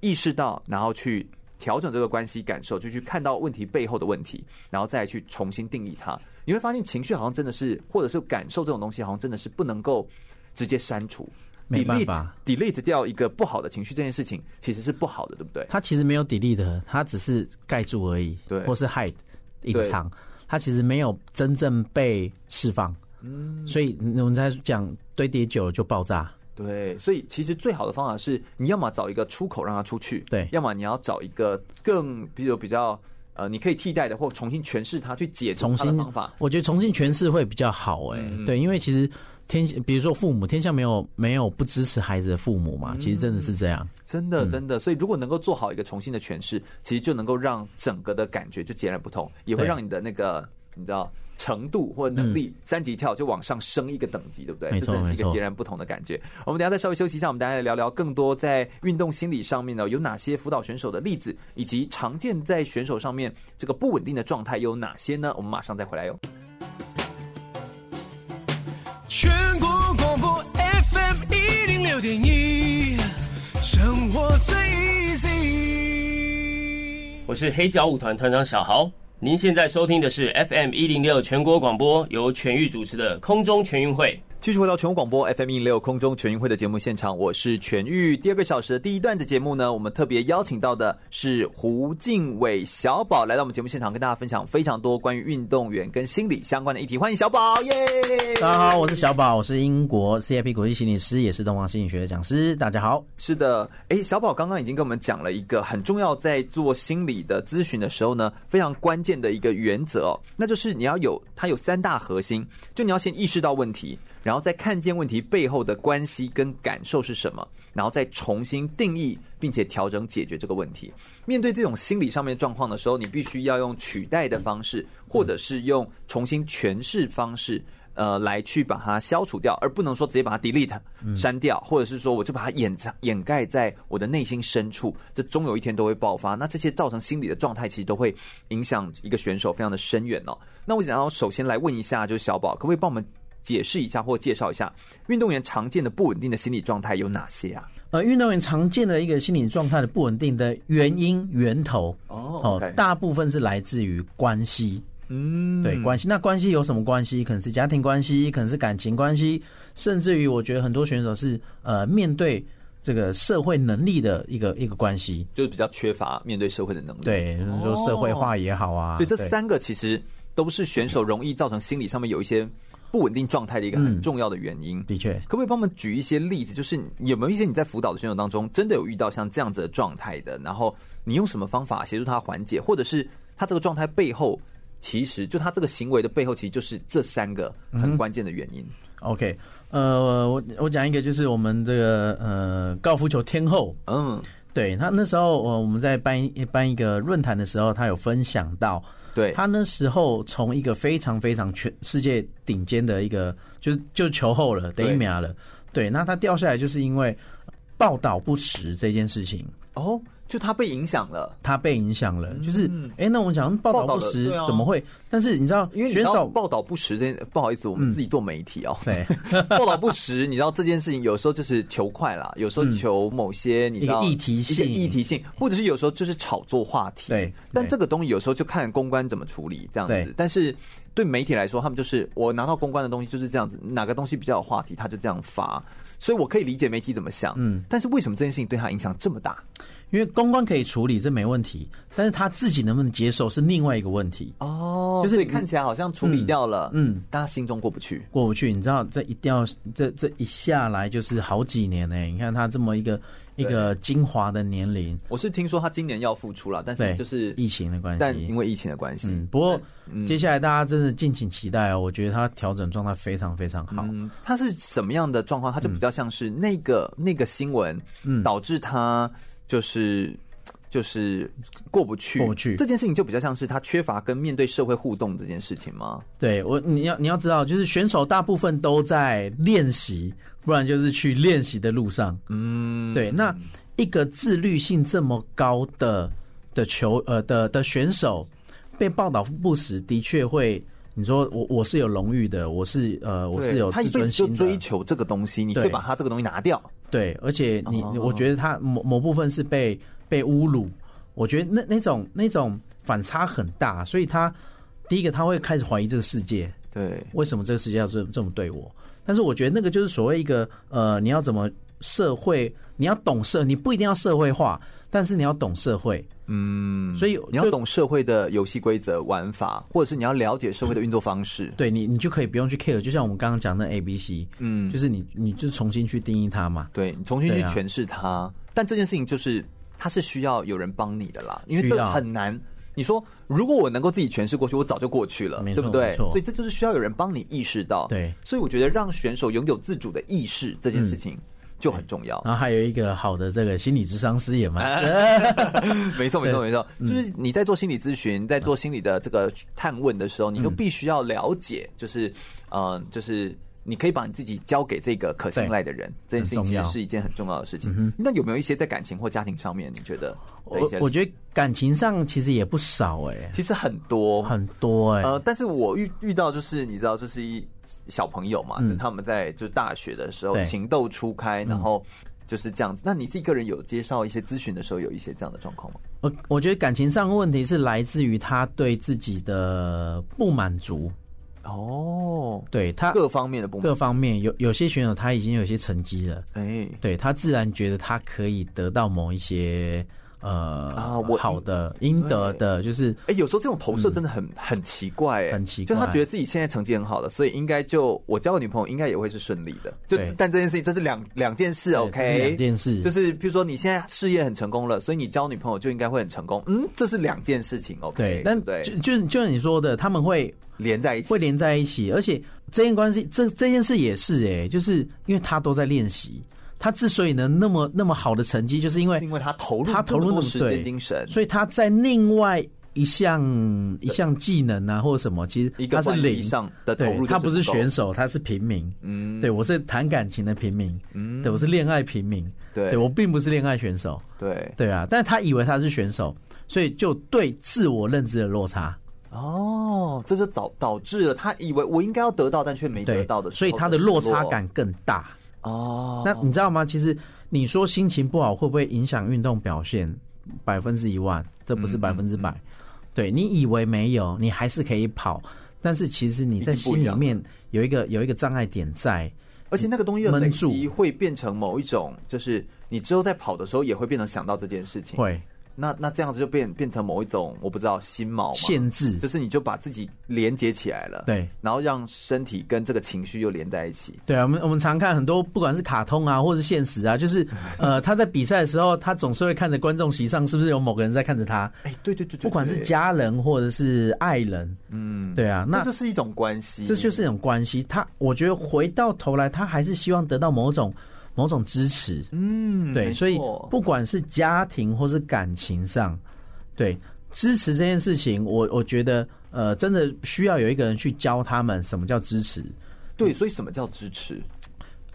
意识到，然后去调整这个关系感受，就去看到问题背后的问题，然后再去重新定义它。你会发现情绪好像真的是，或者是感受这种东西，好像真的是不能够直接删除，没办法 delete 掉一个不好的情绪这件事情其实是不好的，对不对？它其实没有 delete 的，它只是盖住而已，对，或是 hide 隐藏。它其实没有真正被释放，嗯，所以我们在讲堆叠久了就爆炸。对，所以其实最好的方法是，你要么找一个出口让他出去，对；要么你要找一个更，比如比较呃，你可以替代的或重新诠释它，去解重新的方法。我觉得重新诠释会比较好，欸，哎，嗯，对，因为其实。天，比如说父母，天下没有没有不支持孩子的父母嘛？其实真的是这样，嗯、真的真的。所以如果能够做好一个重新的诠释，其实就能够让整个的感觉就截然不同，也会让你的那个你知道程度或能力，三级跳就往上升一个等级，对不对？没错，这真是一个截然不同的感觉。我们等下再稍微休息一下，我们等下来聊聊更多在运动心理上面呢，有哪些辅导选手的例子，以及常见在选手上面这个不稳定的状态有哪些呢？我们马上再回来哟。全国广播 FM 一零六点一，生活最 easy。我是黑脚舞团团长小豪。您现在收听的是 FM 一零六全国广播，由全域主持的空中全运会。继续回到全国广播 FM 一零六空中全运会的节目现场，我是全玉。第二个小时的第一段的节目呢，我们特别邀请到的是胡静伟小宝来到我们节目现场，跟大家分享非常多关于运动员跟心理相关的议题。欢迎小宝，耶！大家好，我是小宝，我是英国 CIP 国际心理师，也是东方心理学的讲师。大家好，是的，诶，小宝刚刚已经跟我们讲了一个很重要，在做心理的咨询的时候呢，非常关键的一个原则哦，那就是你要有它有三大核心，就你要先意识到问题。然后再看见问题背后的关系跟感受是什么，然后再重新定义并且调整解决这个问题。面对这种心理上面的状况的时候，你必须要用取代的方式，或者是用重新诠释方式，呃，来去把它消除掉，而不能说直接把它 delete 删掉，或者是说我就把它掩藏掩盖在我的内心深处，这终有一天都会爆发。那这些造成心理的状态，其实都会影响一个选手非常的深远哦。那我想要首先来问一下，就是小宝，可不可以帮我们？解释一下或介绍一下运动员常见的不稳定的心理状态有哪些啊？呃，运动员常见的一个心理状态的不稳定的原因源头哦，oh. 大部分是来自于关系。嗯，对，关系。那关系有什么关系？可能是家庭关系，可能是感情关系，甚至于我觉得很多选手是呃面对这个社会能力的一个一个关系，就是比较缺乏面对社会的能力。对，就是说社会化也好啊。所以这三个其实都是选手容易造成心理上面有一些。不稳定状态的一个很重要的原因，的确，可不可以帮我们举一些例子？就是有没有一些你在辅导的选手当中，真的有遇到像这样子的状态的？然后你用什么方法协助他缓解，或者是他这个状态背后，其实就他这个行为的背后，其实就是这三个很关键的原因。嗯、OK，呃，我我讲一个，就是我们这个呃高尔夫球天后，嗯，对他那时候，我我们在办一办一个论坛的时候，他有分享到。对，他那时候从一个非常非常全世界顶尖的一个，就是就球后了，第一秒了。对，那他掉下来就是因为报道不实这件事情。哦。就他被影响了，他被影响了，就是哎、欸，那我们讲报道不实怎么会？但是你知道，因为选手报道不实，这不好意思，我们自己做媒体哦。对，报道不实，你知道这件事情有时候就是求快啦，有时候求某些你知道议题性、议题性，或者是有时候就是炒作话题。对，但这个东西有时候就看公关怎么处理这样子。但是对媒体来说，他们就是我拿到公关的东西就是这样子，哪个东西比较有话题，他就这样发。所以我可以理解媒体怎么想，嗯，但是为什么这件事情对他影响这么大？因为公关可以处理，这没问题，但是他自己能不能接受是另外一个问题哦。就是你看起来好像处理掉了，嗯，大家心中过不去，过不去。你知道，这一定要这这一下来就是好几年呢。你看他这么一个一个精华的年龄，我是听说他今年要复出了，但是就是疫情的关系，但因为疫情的关系，嗯，不过接下来大家真的敬请期待哦。我觉得他调整状态非常非常好。嗯，他是什么样的状况？他就比较像是那个那个新闻，嗯，导致他就是。就是过不去，过不去这件事情就比较像是他缺乏跟面对社会互动这件事情吗？对我，你要你要知道，就是选手大部分都在练习，不然就是去练习的路上。嗯，对。那一个自律性这么高的的球呃的的选手被报道不实，的确会，你说我我是有荣誉的，我是呃我是有自尊心的，他一辈子就追求这个东西，你却把他这个东西拿掉。对，而且你我觉得他某某部分是被。被侮辱，我觉得那那种那种反差很大，所以他第一个他会开始怀疑这个世界，对，为什么这个世界要这这么对我？但是我觉得那个就是所谓一个呃，你要怎么社会，你要懂社，你不一定要社会化，但是你要懂社会，嗯，所以你要懂社会的游戏规则、玩法，或者是你要了解社会的运作方式，对你，你就可以不用去 care，就像我们刚刚讲的 A B C，嗯，就是你你就重新去定义它嘛，对你重新去诠释它，啊、但这件事情就是。它是需要有人帮你的啦，因为这很难。你说，如果我能够自己诠释过去，我早就过去了，对不对？所以这就是需要有人帮你意识到。对，所以我觉得让选手拥有自主的意识这件事情，就很重要。然后还有一个好的这个心理咨商师也蛮，没错没错没错，就是你在做心理咨询，在做心理的这个探问的时候，你都必须要了解，就是嗯，就是。你可以把你自己交给这个可信赖的人，这件事情其实是一件很重要的事情。嗯、那有没有一些在感情或家庭上面，你觉得？我我觉得感情上其实也不少哎、欸，其实很多很多哎、欸。呃，但是我遇遇到就是你知道，就是一小朋友嘛，嗯、就他们在就大学的时候情窦初开，然后就是这样子。那你自己个人有介绍一些咨询的时候，有一些这样的状况吗？我我觉得感情上的问题是来自于他对自己的不满足。哦，对他各方面的不满，各方面有有些选手他已经有些成绩了，哎，对他自然觉得他可以得到某一些呃啊，我好的应得的，就是哎，有时候这种投射真的很很奇怪，哎，很奇怪，就他觉得自己现在成绩很好了，所以应该就我交个女朋友应该也会是顺利的，就但这件事情这是两两件事，OK，两件事，就是比如说你现在事业很成功了，所以你交女朋友就应该会很成功，嗯，这是两件事情，OK，对，但对，就就就像你说的，他们会。连在一起，会连在一起，而且这件关系，这这件事也是哎、欸，就是因为他都在练习，他之所以能那么那么好的成绩，就是因为因为他投入他投入那么多时间精神，所以他在另外一项一项技能啊或者什么，其实他是零上的投入，他不是选手，他是平民，嗯，对我是谈感情的平民，嗯，对我是恋爱平民，对，对我并不是恋爱选手，对。对啊，但是他以为他是选手，所以就对自我认知的落差。哦，这就导导致了他以为我应该要得到，但却没得到的，所以他的落差感更大。哦，那你知道吗？其实你说心情不好会不会影响运动表现？百分之一万，这不是百分之百。嗯嗯嗯、对，你以为没有，你还是可以跑，但是其实你在心里面有一个有一个障碍点在，而且那个东西的累积会变成某一种，就是你之后在跑的时候也会变成想到这件事情。会。那那这样子就变变成某一种我不知道心锚限制，就是你就把自己连接起来了，对，然后让身体跟这个情绪又连在一起。对啊，我们我们常看很多不管是卡通啊，或是现实啊，就是 呃他在比赛的时候，他总是会看着观众席上是不是有某个人在看着他。哎，对对对对，不管是家人或者是爱人，嗯，对啊，那这是一种关系，这就是一种关系。他我觉得回到头来，他还是希望得到某种。某种支持，嗯，对，所以不管是家庭或是感情上，对支持这件事情，我我觉得，呃，真的需要有一个人去教他们什么叫支持。对，所以什么叫支持？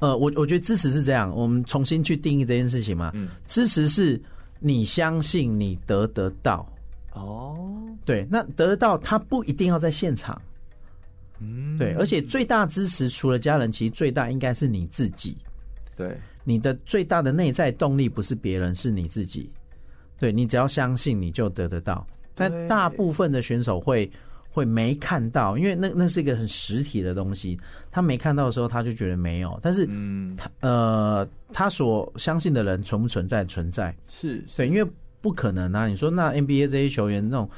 呃，我我觉得支持是这样，我们重新去定义这件事情嘛。嗯，支持是你相信你得得到。哦，对，那得得到，他不一定要在现场。嗯，对，而且最大支持除了家人，其实最大应该是你自己。对，你的最大的内在动力不是别人，是你自己。对，你只要相信，你就得得到。但大部分的选手会会没看到，因为那那是一个很实体的东西，他没看到的时候，他就觉得没有。但是他，他呃，他所相信的人存不存在？存在是，是对，因为不可能啊。你说那 NBA 这些球员，那种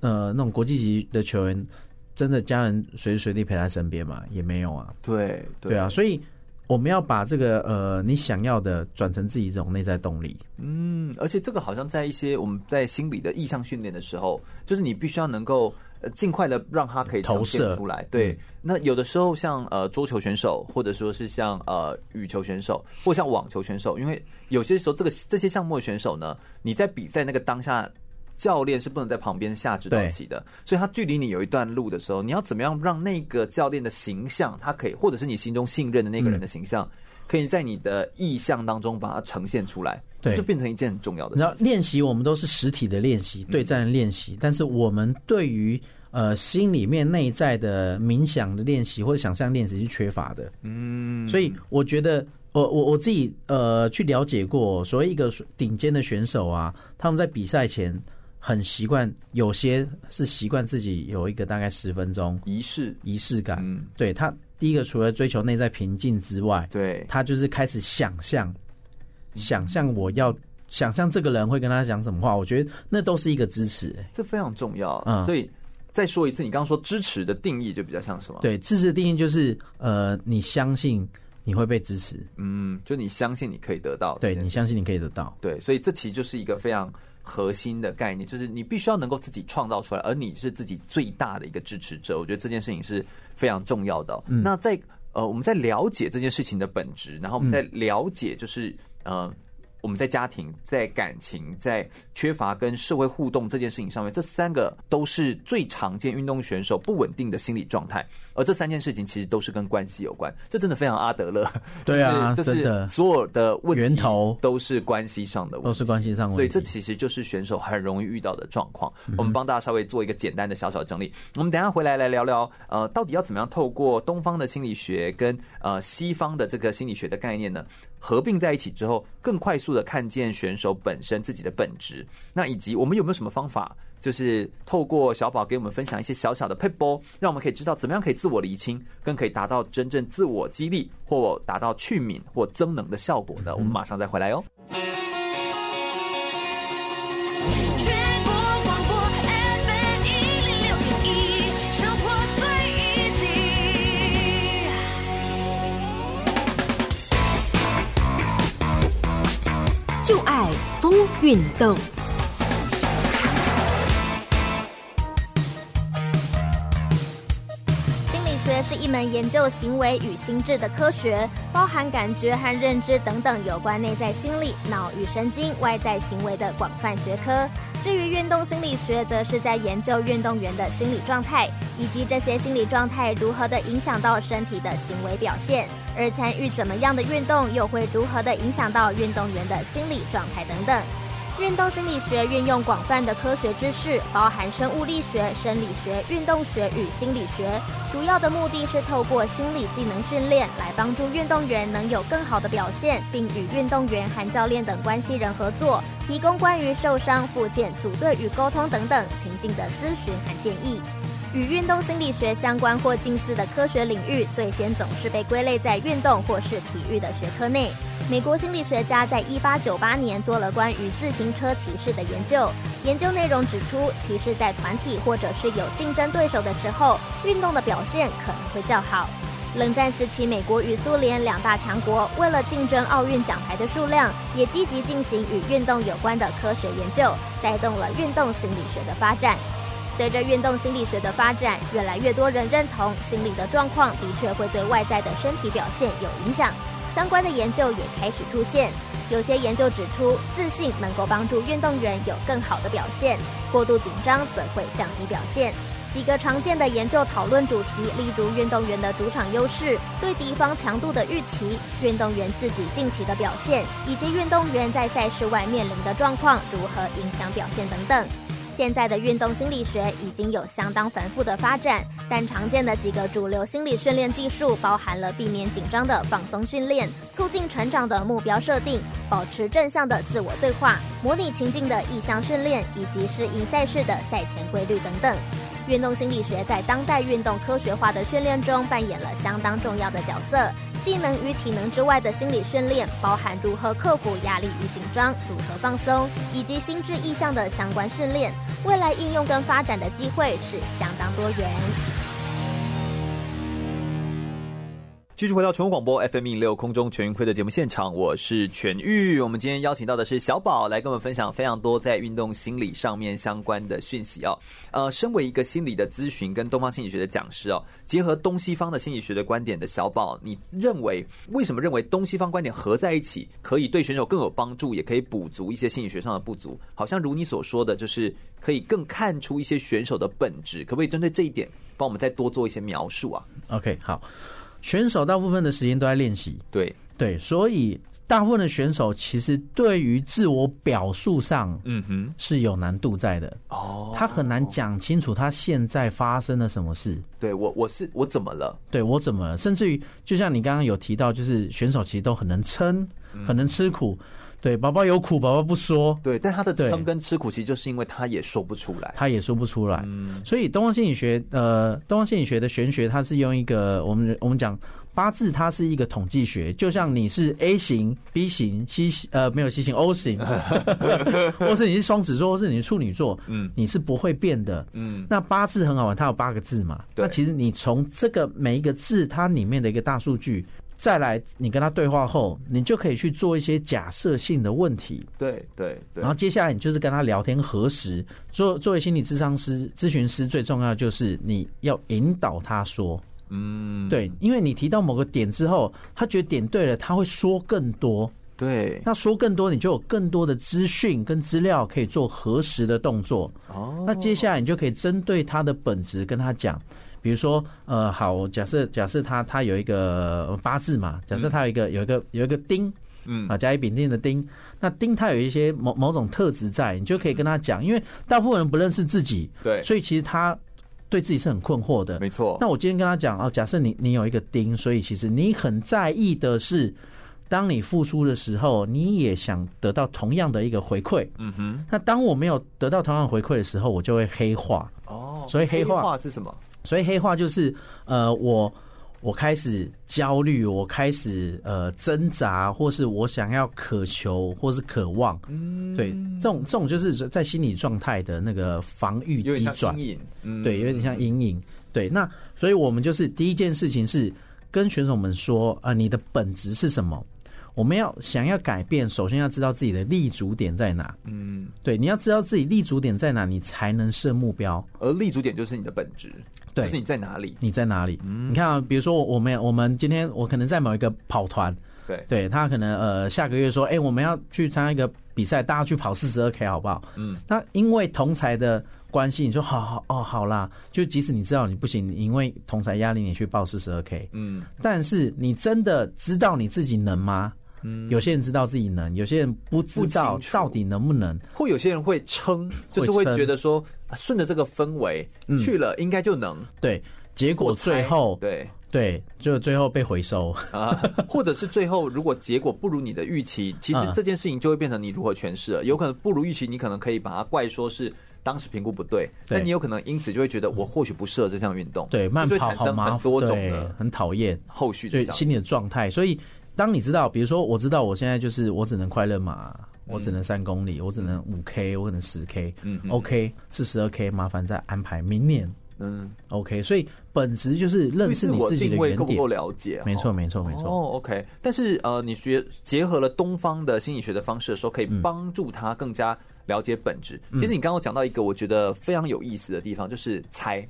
呃那种国际级的球员，真的家人随时随地陪在身边吗？也没有啊。对对，对啊，所以。我们要把这个呃，你想要的转成自己这种内在动力。嗯，而且这个好像在一些我们在心理的意向训练的时候，就是你必须要能够呃尽快的让它可以投射出来。对，嗯、那有的时候像呃桌球选手，或者说是像呃羽球选手，或像网球选手，因为有些时候这个这些项目的选手呢，你在比赛那个当下。教练是不能在旁边下指导棋的，所以他距离你有一段路的时候，你要怎么样让那个教练的形象，他可以，或者是你心中信任的那个人的形象，可以在你的意象当中把它呈现出来，对，就变成一件很重要的事。然后练习，我们都是实体的练习，对战练习，但是我们对于呃心里面内在的冥想的练习或者想象练习是缺乏的。嗯，所以我觉得，我我我自己呃去了解过，所谓一个顶尖的选手啊，他们在比赛前。很习惯，有些是习惯自己有一个大概十分钟仪式仪式感。嗯，对他第一个除了追求内在平静之外，对他就是开始想象，想象我要想象这个人会跟他讲什么话。我觉得那都是一个支持，这非常重要。嗯，所以再说一次，你刚刚说支持的定义就比较像什么？对，支持的定义就是呃，你相信你会被支持，嗯，就你相信你可以得到，对你相信你可以得到，对，所以这其实就是一个非常。核心的概念就是你必须要能够自己创造出来，而你是自己最大的一个支持者。我觉得这件事情是非常重要的。嗯、那在呃，我们在了解这件事情的本质，然后我们在了解就是、嗯、呃。我们在家庭、在感情、在缺乏跟社会互动这件事情上面，这三个都是最常见运动选手不稳定的心理状态。而这三件事情其实都是跟关系有关，这真的非常阿德勒。对啊，这是所有的问题源头都是关系上的问，都是关系上的问。所以这其实就是选手很容易遇到的状况。我们帮大家稍微做一个简单的小小整理。我们等一下回来来聊聊，呃，到底要怎么样透过东方的心理学跟呃西方的这个心理学的概念呢？合并在一起之后，更快速的看见选手本身自己的本质。那以及我们有没有什么方法，就是透过小宝给我们分享一些小小的撇步，让我们可以知道怎么样可以自我厘清，更可以达到真正自我激励或达到去敏或增能的效果呢？我们马上再回来哟。就爱多运动。学是一门研究行为与心智的科学，包含感觉和认知等等有关内在心理、脑与神经、外在行为的广泛学科。至于运动心理学，则是在研究运动员的心理状态，以及这些心理状态如何的影响到身体的行为表现。而参与怎么样的运动，又会如何的影响到运动员的心理状态等等。运动心理学运用广泛的科学知识，包含生物力学、生理学、运动学与心理学，主要的目的是透过心理技能训练，来帮助运动员能有更好的表现，并与运动员和教练等关系人合作，提供关于受伤、复健、组队与沟通等等情境的咨询和建议。与运动心理学相关或近似的科学领域，最先总是被归类在运动或是体育的学科内。美国心理学家在一八九八年做了关于自行车骑士的研究，研究内容指出，骑士在团体或者是有竞争对手的时候，运动的表现可能会较好。冷战时期，美国与苏联两大强国为了竞争奥运奖牌的数量，也积极进行与运动有关的科学研究，带动了运动心理学的发展。随着运动心理学的发展，越来越多人认同心理的状况的确会对外在的身体表现有影响。相关的研究也开始出现。有些研究指出，自信能够帮助运动员有更好的表现，过度紧张则会降低表现。几个常见的研究讨论主题，例如运动员的主场优势、对敌方强度的预期、运动员自己近期的表现，以及运动员在赛事外面临的状况如何影响表现等等。现在的运动心理学已经有相当繁复的发展，但常见的几个主流心理训练技术包含了避免紧张的放松训练、促进成长的目标设定、保持正向的自我对话、模拟情境的意向训练，以及适应赛事的赛前规律等等。运动心理学在当代运动科学化的训练中扮演了相当重要的角色。技能与体能之外的心理训练，包含如何克服压力与紧张，如何放松，以及心智意向的相关训练。未来应用跟发展的机会是相当多元。继续回到全国广播 FM 一零六空中全运会的节目现场，我是全玉。我们今天邀请到的是小宝来跟我们分享非常多在运动心理上面相关的讯息哦。呃，身为一个心理的咨询跟东方心理学的讲师哦，结合东西方的心理学的观点的小宝，你认为为什么认为东西方观点合在一起可以对选手更有帮助，也可以补足一些心理学上的不足？好像如你所说的，就是可以更看出一些选手的本质，可不可以针对这一点帮我们再多做一些描述啊？OK，好。选手大部分的时间都在练习，对对，所以大部分的选手其实对于自我表述上，嗯哼，是有难度在的。哦，他很难讲清楚他现在发生了什么事。对我，我是我怎么了？对我怎么了？甚至于，就像你刚刚有提到，就是选手其实都很能撑，很能吃苦。嗯对，宝宝有苦，宝宝不说。对，但他的撑跟吃苦，其实就是因为他也说不出来，他也说不出来。嗯，所以东方心理学，呃，东方心理学的玄学，它是用一个我们我们讲八字，它是一个统计学，就像你是 A 型、B 型、C 型，呃，没有 C 型，O 型，或是你是双子座，或是你是处女座，嗯，你是不会变的。嗯，那八字很好玩，它有八个字嘛。对，那其实你从这个每一个字，它里面的一个大数据。再来，你跟他对话后，你就可以去做一些假设性的问题。对对对。然后接下来你就是跟他聊天核实。作作为心理咨商师、咨询师，最重要就是你要引导他说。嗯，对，因为你提到某个点之后，他觉得点对了，他会说更多。对，那说更多，你就有更多的资讯跟资料可以做核实的动作。哦，那接下来你就可以针对他的本质跟他讲，比如说，呃，好，假设假设他他有一个八字嘛，假设他有一个、嗯、有一个有一个丁，嗯啊，甲乙丙丁的丁，那丁他有一些某某种特质在，你就可以跟他讲，因为大部分人不认识自己，对，所以其实他对自己是很困惑的，没错。那我今天跟他讲哦，假设你你有一个丁，所以其实你很在意的是。当你付出的时候，你也想得到同样的一个回馈。嗯哼。那当我没有得到同样的回馈的时候，我就会黑化。哦。所以黑化，黑化是什么？所以黑化就是呃，我我开始焦虑，我开始呃挣扎，或是我想要渴求，或是渴望。嗯。对，这种这种就是在心理状态的那个防御机转。对，有点像阴影。对，那所以我们就是第一件事情是跟选手们说啊、呃，你的本质是什么？我们要想要改变，首先要知道自己的立足点在哪。嗯，对，你要知道自己立足点在哪，你才能设目标。而立足点就是你的本质，对，就是你在哪里？你在哪里？嗯，你看啊，比如说我们我们今天我可能在某一个跑团，对，对他可能呃下个月说，哎，我们要去参加一个比赛，大家去跑四十二 K 好不好？嗯，那因为同才的关系，你说好好哦好啦，就即使你知道你不行，你因为同才压力你去报四十二 K，嗯，但是你真的知道你自己能吗？嗯，有些人知道自己能，有些人不知道到底能不能，或有些人会撑，就是会觉得说顺着这个氛围去了，应该就能、嗯。对，结果最后对。对，就最后被回收。啊，或者是最后如果结果不如你的预期，其实这件事情就会变成你如何诠释了。有可能不如预期，你可能可以把它怪说是当时评估不对，但你有可能因此就会觉得我或许不适合这项运动。对，慢跑好麻烦，很多种的很讨厌。后续对心理的状态，所以。当你知道，比如说，我知道我现在就是我只能快乐嘛，我只能三公里，我只能五 K，我可能十 K，嗯，OK，是十二 K，麻烦再安排明年，嗯，OK，所以本质就是认识你自己的原点，够不够了解？没错，没错，没错。哦，OK，但是呃，你学结合了东方的心理学的方式的时候，可以帮助他更加了解本质。其实你刚刚讲到一个我觉得非常有意思的地方，就是猜，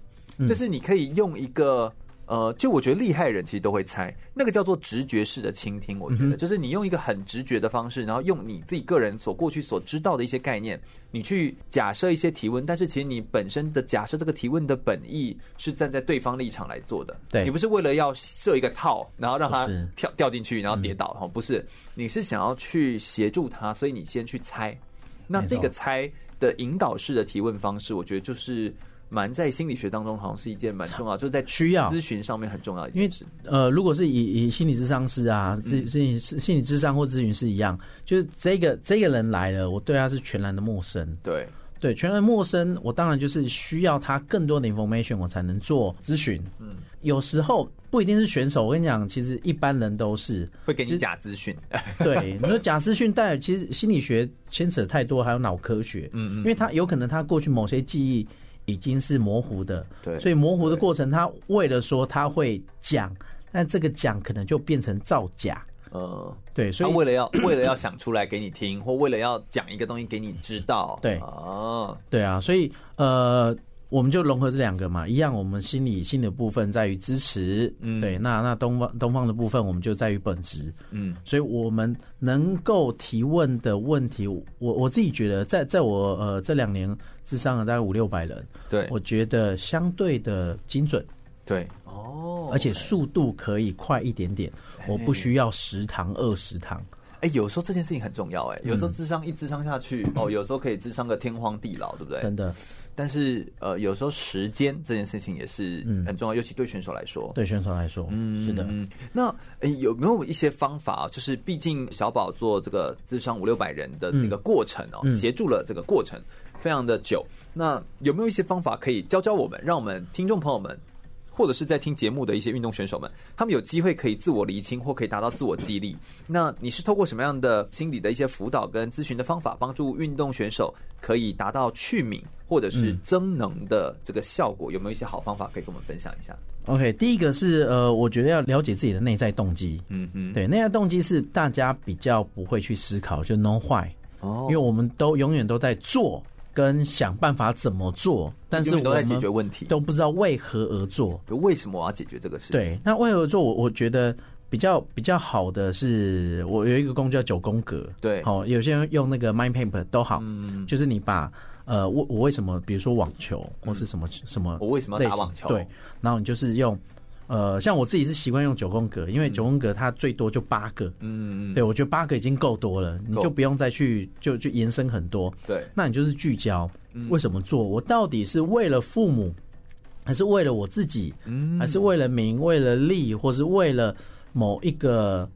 就是你可以用一个。呃，就我觉得厉害的人其实都会猜，那个叫做直觉式的倾听。我觉得就是你用一个很直觉的方式，然后用你自己个人所过去所知道的一些概念，你去假设一些提问，但是其实你本身的假设这个提问的本意是站在对方立场来做的。对，你不是为了要设一个套，然后让他跳掉进去，然后跌倒哈，不是，你是想要去协助他，所以你先去猜。那这个猜的引导式的提问方式，我觉得就是。蛮在心理学当中，好像是一件蛮重要，就是在需要咨询上面很重要的一件事。因为呃，如果是以以心理咨商师啊，是是心理咨商或咨询师一样，就是这个这个人来了，我对他是全然的陌生。对对，全然陌生，我当然就是需要他更多的 information，我才能做咨询。嗯，有时候不一定是选手，我跟你讲，其实一般人都是会给你假资讯。对，你说假资讯，但其实心理学牵扯太多，还有脑科学。嗯嗯，因为他有可能他过去某些记忆。已经是模糊的，对，所以模糊的过程，他为了说他会讲，但这个讲可能就变成造假，呃，对，所以为了要 为了要想出来给你听，或为了要讲一个东西给你知道，对，哦，对啊，所以呃。我们就融合这两个嘛，一样。我们心理性的部分在于支持，嗯，对。那那东方东方的部分，我们就在于本质，嗯。所以我们能够提问的问题，我我自己觉得在，在在我呃这两年智商了大概五六百人，对，我觉得相对的精准，对，哦，而且速度可以快一点点，我不需要十堂二十堂。哎，有时候这件事情很重要，哎，有时候智商一智商下去，哦，有时候可以智商个天荒地老，对不对？真的。但是呃，有时候时间这件事情也是很重要，嗯、尤其对选手来说。对选手来说，嗯，是的。那诶有没有一些方法？就是毕竟小宝做这个智商五六百人的这个过程哦，嗯、协助了这个过程非常的久。那有没有一些方法可以教教我们，让我们听众朋友们？或者是在听节目的一些运动选手们，他们有机会可以自我厘清，或可以达到自我激励。那你是透过什么样的心理的一些辅导跟咨询的方法，帮助运动选手可以达到去敏或者是增能的这个效果？有没有一些好方法可以跟我们分享一下？OK，第一个是呃，我觉得要了解自己的内在动机。嗯嗯，对，内在动机是大家比较不会去思考，就 know why。哦，因为我们都永远都在做。跟想办法怎么做，但是我们都在解决问题，都不知道为何而做。就为什么我要解决这个事情？对，那为何做？我我觉得比较比较好的是，我有一个工具叫九宫格。对，好，有些人用那个 Mind Map 都好，嗯，就是你把呃，我我为什么，比如说网球或是什么什么，我为什么要打网球？对，然后你就是用。呃，像我自己是习惯用九宫格，因为九宫格它最多就八个，嗯嗯，对我觉得八个已经够多了，你就不用再去就就延伸很多，对，那你就是聚焦，为什么做？我到底是为了父母，还是为了我自己，嗯，还是为了名、为了利，或是为了某一个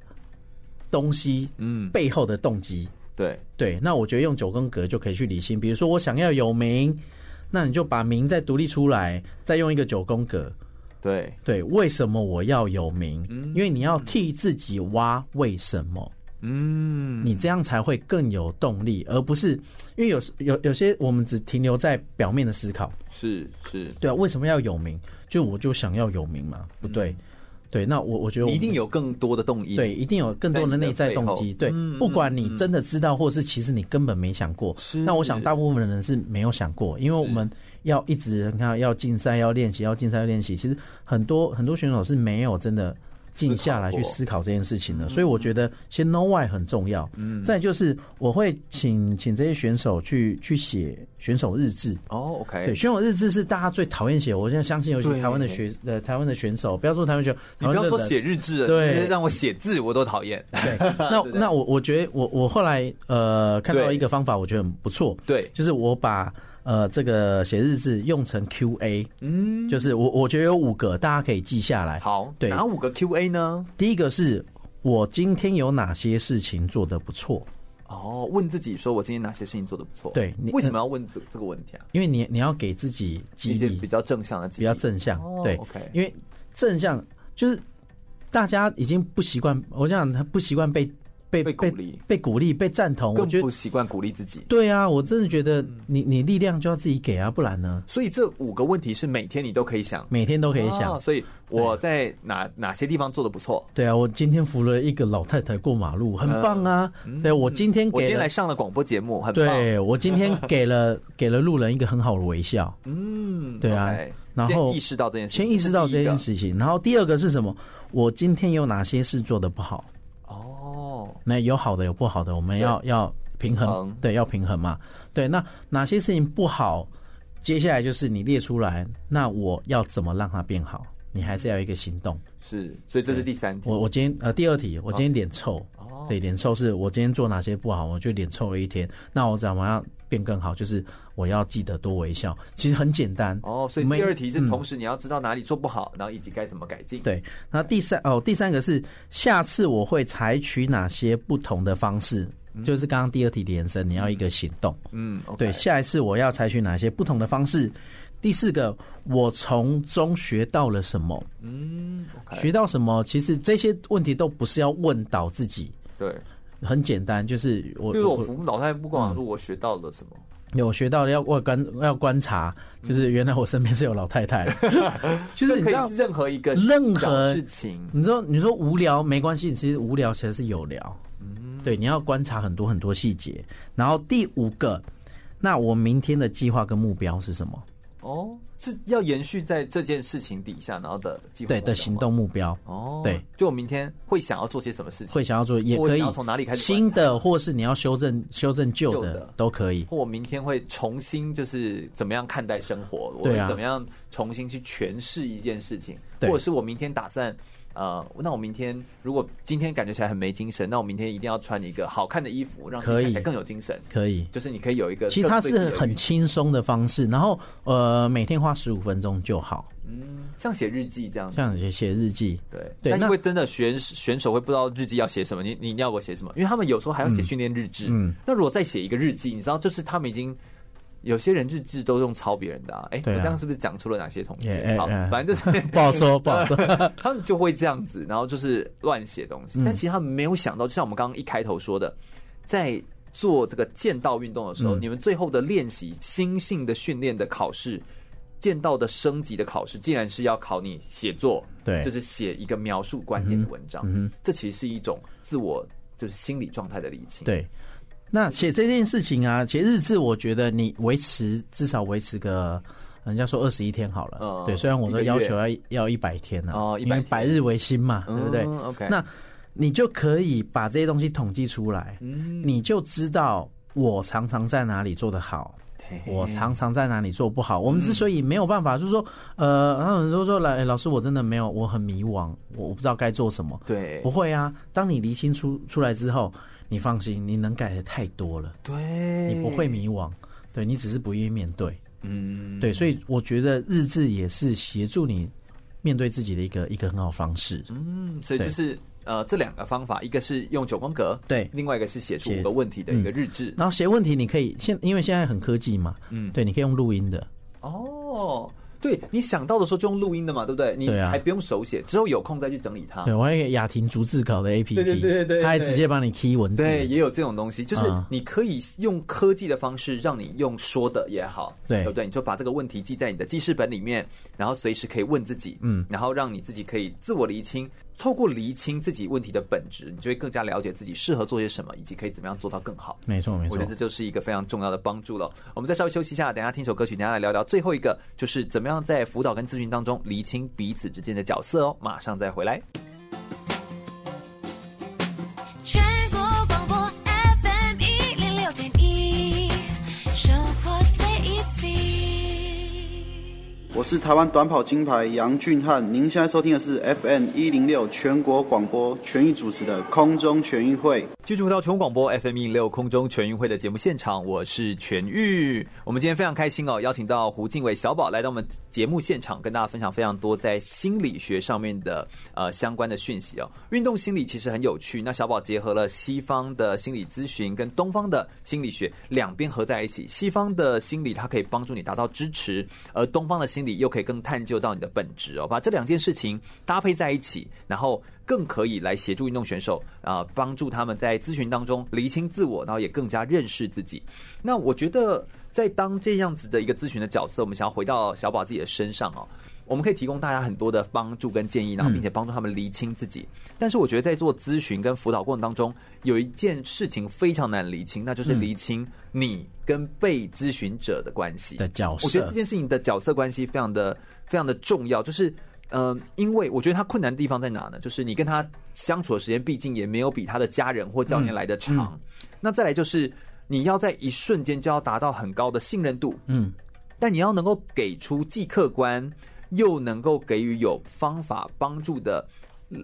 东西，嗯，背后的动机，对。对，那我觉得用九宫格就可以去理清，比如说我想要有名，那你就把名再独立出来，再用一个九宫格。对。对，为什么我要有名？嗯，因为你要替自己挖为什么，嗯，你这样才会更有动力，而不是因为有有有些我们只停留在表面的思考，是是，对啊，为什么要有名？就我就想要有名嘛，不对，嗯、对，那我我觉得我一定有更多的动因，对，一定有更多的内在动机，对，不管你真的知道，或是其实你根本没想过，是。那我想大部分的人是没有想过，因为我们。要一直你看，要竞赛，要练习，要竞赛，要练习。其实很多很多选手是没有真的静下来去思考这件事情的。所以我觉得先 know why 很重要。嗯，再就是我会请请这些选手去去写选手日志。哦，OK，对，选手日志是大家最讨厌写。我现在相信有些台湾的学呃台湾的选手，不要说台湾选手，你不要说写日志，对，让我写字我都讨厌。对，那 那我我觉得我我后来呃看到一个方法，我觉得很不错。对，就是我把。呃，这个写日志用成 Q&A，嗯，就是我我觉得有五个，大家可以记下来。好，对，哪五个 Q&A 呢？第一个是我今天有哪些事情做得不错？哦，问自己说我今天哪些事情做得不错？对，你为什么要问这这个问题啊？因为你你要给自己激励，比较正向的比较正向。哦、对，OK，因为正向就是大家已经不习惯，我讲他不习惯被。被被鼓励，被鼓励，被赞同，我更不习惯鼓励自己。对啊，我真的觉得你你力量就要自己给啊，不然呢？所以这五个问题是每天你都可以想，每天都可以想。哦、所以我在哪哪些地方做的不错？对啊，我今天扶了一个老太太过马路，很棒啊。嗯、对，我今天给我今天来上了广播节目，很棒。对，我今天 给了给了路人一个很好的微笑。嗯，对啊。Okay, 然后先意识到这件事情，先意识到这件事情。然后第二个是什么？我今天有哪些事做的不好？那有好的有不好的，我们要要平衡，对，要平衡嘛。对，那哪些事情不好？接下来就是你列出来，那我要怎么让它变好？你还是要一个行动。是，所以这是第三题。我我今天呃第二题，我今天脸臭。哦，对，脸臭是我今天做哪些不好，我就脸臭了一天。那我怎么样变更好？就是我要记得多微笑。其实很简单。哦，所以第二题是同时你要知道哪里做不好，嗯、然后以及该怎么改进。对，那第三哦，第三个是下次我会采取哪些不同的方式？嗯、就是刚刚第二题的延伸，你要一个行动。嗯，okay、对，下一次我要采取哪些不同的方式？第四个，我从中学到了什么？嗯，okay、学到什么？其实这些问题都不是要问倒自己。对，很简单，就是我，就是我扶老太太不管说我学到了什么，有、嗯、学到了要观要观察，就是原来我身边是有老太太，其实你知道任何一个任何事情，你说你说无聊没关系，其实无聊其实是有聊。嗯，对，你要观察很多很多细节。然后第五个，那我明天的计划跟目标是什么？哦，是要延续在这件事情底下，然后的对的行动目标。哦，对，就我明天会想要做些什么事情，会想要做，也可以从哪里开始，新的，或是你要修正修正旧的，都可以。或我明天会重新就是怎么样看待生活，我会怎么样重新去诠释一件事情，或者是我明天打算。呃，那我明天如果今天感觉起来很没精神，那我明天一定要穿一个好看的衣服，让自己看起来更有精神。可以，就是你可以有一个，其实它是很轻松的方式，然后呃，每天花十五分钟就好。嗯，像写日记这样，像写写日记。对对，那因为真的选选手会不知道日记要写什么，你你要我写什么？因为他们有时候还要写训练日志。嗯，那如果再写一个日记，你知道，就是他们已经。有些人日志都用抄别人的，啊，哎，我这样是不是讲出了哪些同学？好，反正就是 不好说，不好说。他们就会这样子，然后就是乱写东西。但其实他们没有想到，就像我们刚刚一开头说的，在做这个剑道运动的时候，你们最后的练习、心性的训练的考试、剑道的升级的考试，竟然是要考你写作，对，就是写一个描述观点的文章。嗯，这其实是一种自我就是心理状态的理清。对。那写这件事情啊，写日志，我觉得你维持至少维持个，人家说二十一天好了。嗯，对，虽然我都要求要要一百天呢。哦，因为百日为新嘛，对不对？OK，那你就可以把这些东西统计出来，嗯，你就知道我常常在哪里做的好，我常常在哪里做不好。我们之所以没有办法，就是说，呃，然后很多说来，老师，我真的没有，我很迷惘，我我不知道该做什么。对，不会啊，当你厘清出出来之后。你放心，你能改的太多了。对，你不会迷惘。对，你只是不愿意面对。嗯，对，所以我觉得日志也是协助你面对自己的一个一个很好方式。嗯，所以就是呃这两个方法，一个是用九宫格，对，另外一个是写出五个问题的一个日志。然后写问题，你可以现因为现在很科技嘛，嗯，对，你可以用录音的。哦。对，你想到的时候就用录音的嘛，对不对？你还不用手写，之后有空再去整理它。对，我还有雅婷逐字稿的 APP，对对对对，它还直接帮你 key 文字。对，也有这种东西，就是你可以用科技的方式，让你用说的也好，对，对不对？你就把这个问题记在你的记事本里面，然后随时可以问自己，嗯，然后让你自己可以自我厘清。透过厘清自己问题的本质，你就会更加了解自己适合做些什么，以及可以怎么样做到更好。没错，没错，我觉得这就是一个非常重要的帮助了。我们再稍微休息一下，等下听首歌曲，等下来聊聊最后一个，就是怎么样在辅导跟咨询当中厘清彼此之间的角色哦。马上再回来。是台湾短跑金牌杨俊翰，您现在收听的是 FM 一零六全国广播全域主持的空中全运会。继续回到全国广播 FM 一零六空中全运会的节目现场，我是全玉。我们今天非常开心哦，邀请到胡静伟小宝来到我们节目现场，跟大家分享非常多在心理学上面的呃相关的讯息哦。运动心理其实很有趣，那小宝结合了西方的心理咨询跟东方的心理学两边合在一起。西方的心理它可以帮助你达到支持，而东方的心理。又可以更探究到你的本质哦，把这两件事情搭配在一起，然后更可以来协助运动选手啊，帮助他们在咨询当中厘清自我，然后也更加认识自己。那我觉得，在当这样子的一个咨询的角色，我们想要回到小宝自己的身上哦。我们可以提供大家很多的帮助跟建议，然后并且帮助他们厘清自己。但是我觉得在做咨询跟辅导过程当中，有一件事情非常难厘清，那就是厘清你跟被咨询者的关系的角色。我觉得这件事情的角色关系非常的非常的重要。就是，嗯，因为我觉得他困难的地方在哪呢？就是你跟他相处的时间，毕竟也没有比他的家人或教练来的长。那再来就是你要在一瞬间就要达到很高的信任度，嗯，但你要能够给出既客观。又能够给予有方法帮助的，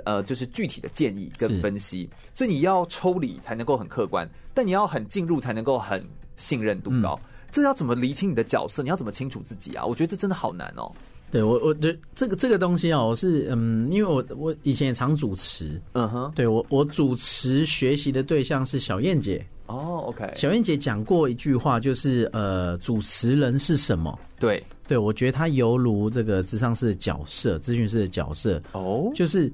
呃，就是具体的建议跟分析，所以你要抽离才能够很客观，但你要很进入才能够很信任度高。嗯、这要怎么厘清你的角色？你要怎么清楚自己啊？我觉得这真的好难哦。对我，我觉得这个这个东西啊，我是嗯，因为我我以前也常主持，嗯哼，对我我主持学习的对象是小燕姐。哦，OK，小燕姐讲过一句话，就是呃，主持人是什么？对，对我觉得他犹如这个咨商师的角色，咨询师的角色。哦，就是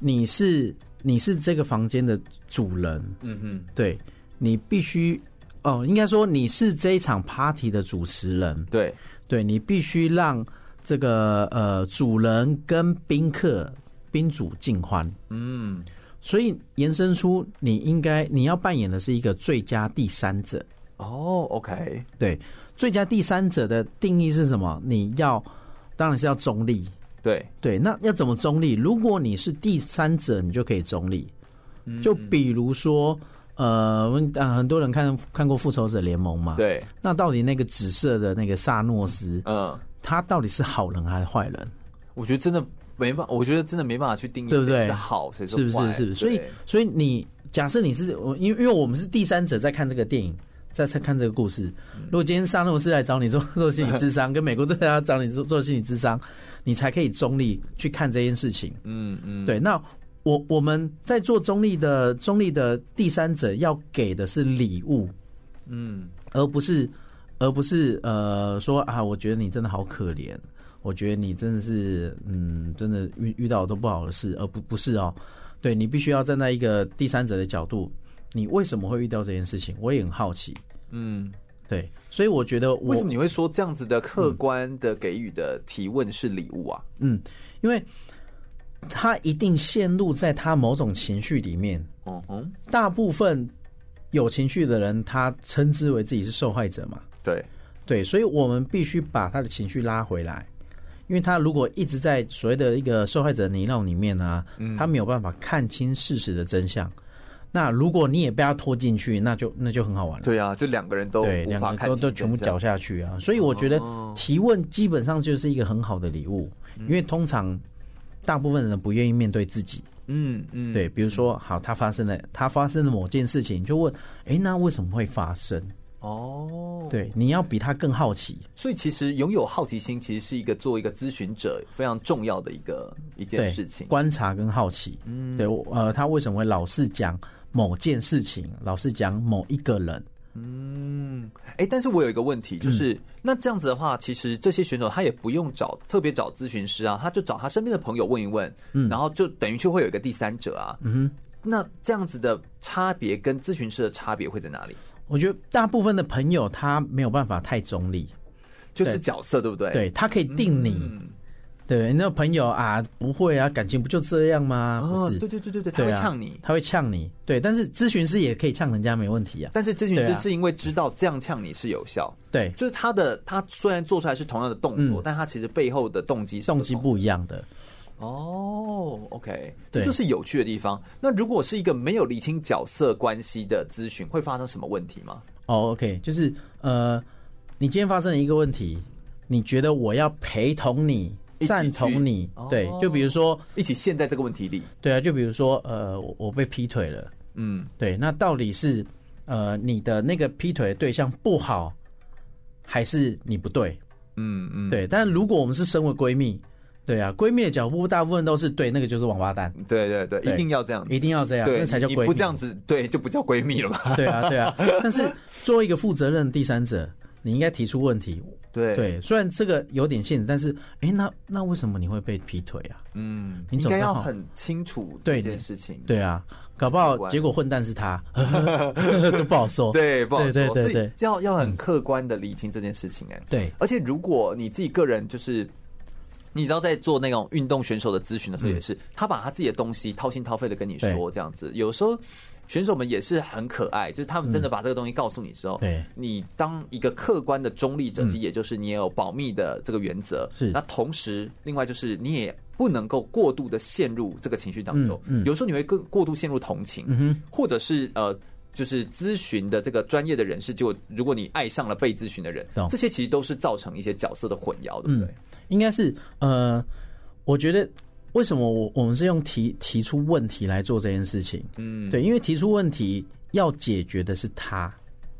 你是你是这个房间的主人，嗯哼，对，你必须哦，应该说你是这一场 party 的主持人，对，对你必须让这个呃主人跟宾客宾主尽欢，嗯。所以延伸出，你应该你要扮演的是一个最佳第三者。哦，OK，对，最佳第三者的定义是什么？你要当然是要中立。对对，那要怎么中立？如果你是第三者，你就可以中立。就比如说，呃，很多人看看过《复仇者联盟》嘛？对。那到底那个紫色的那个萨诺斯，嗯，他到底是好人还是坏人？我觉得真的。没办法，我觉得真的没办法去定义，对不对？好，谁是坏？是不是？是不是？所以，所以你假设你是我，因为因为我们是第三者在看这个电影，在在看这个故事。如果今天沙诺斯来找你做 做心理智商，跟美国队长找你做 做心理智商，你才可以中立去看这件事情。嗯嗯，对。那我我们在做中立的中立的第三者，要给的是礼物，嗯，而不是而不是呃说啊，我觉得你真的好可怜。我觉得你真的是，嗯，真的遇遇到都不好的事，而不不是哦。对，你必须要站在一个第三者的角度，你为什么会遇到这件事情？我也很好奇。嗯，对，所以我觉得我，为什么你会说这样子的客观的给予的提问是礼物啊？嗯，因为他一定陷入在他某种情绪里面。嗯哼，大部分有情绪的人，他称之为自己是受害者嘛？对对，所以我们必须把他的情绪拉回来，因为他如果一直在所谓的一个受害者泥淖里面呢、啊，他没有办法看清事实的真相。那如果你也被他拖进去，那就那就很好玩了。对啊，就两个人都对，两个人都都全部搅下去啊。所以我觉得提问基本上就是一个很好的礼物，因为通常大部分人不愿意面对自己。嗯嗯，对，比如说好，他发生了，他发生了某件事情，就问，哎，那为什么会发生？哦，对，你要比他更好奇。所以其实拥有好奇心，其实是一个作为一个咨询者非常重要的一个一件事情。观察跟好奇，嗯，对，呃，他为什么会老是讲？某件事情，老是讲某一个人，嗯，哎、欸，但是我有一个问题，就是、嗯、那这样子的话，其实这些选手他也不用找特别找咨询师啊，他就找他身边的朋友问一问，嗯，然后就等于就会有一个第三者啊，嗯哼，那这样子的差别跟咨询师的差别会在哪里？我觉得大部分的朋友他没有办法太中立，就是角色对不对？对，他可以定你。嗯对，你那个朋友啊，不会啊，感情不就这样吗？哦，对对对对对，他会呛你，他会呛你。对，但是咨询师也可以呛人家，没问题啊。但是咨询师是因为知道这样呛你是有效，对，就是他的他虽然做出来是同样的动作，但他其实背后的动机是动机不一样的。哦，OK，这就是有趣的地方。那如果是一个没有理清角色关系的咨询，会发生什么问题吗？哦，OK，就是呃，你今天发生了一个问题，你觉得我要陪同你？赞同你，对，就比如说一起陷在这个问题里，对啊，就比如说呃，我被劈腿了，嗯，对，那到底是呃你的那个劈腿的对象不好，还是你不对？嗯嗯，对。但如果我们是身为闺蜜，对啊，闺蜜的脚步大部分都是对，那个就是王八蛋，对对对，一定要这样，一定要这样，那才叫闺蜜。不这样子，对，就不叫闺蜜了嘛？对啊对啊。但是作为一个负责任的第三者，你应该提出问题。对对，虽然这个有点限制，但是，哎，那那为什么你会被劈腿啊？嗯，你应该要很清楚这件事情。对，对啊，搞不好结果混蛋是他，这不好说。对，不好说。对对对，对，要要很客观的理清这件事情。哎，对。而且如果你自己个人就是，你知道在做那种运动选手的咨询的时候，也是、嗯、他把他自己的东西掏心掏肺的跟你说，这样子，有时候。选手们也是很可爱，就是他们真的把这个东西告诉你之后，对，你当一个客观的中立者，其实也就是你也有保密的这个原则。是，那同时，另外就是你也不能够过度的陷入这个情绪当中。嗯，有时候你会更过度陷入同情，嗯，或者是呃，就是咨询的这个专业的人士，就如果你爱上了被咨询的人，这些其实都是造成一些角色的混淆，对不对？应该是呃，我觉得。为什么我我们是用提提出问题来做这件事情？嗯，对，因为提出问题要解决的是他，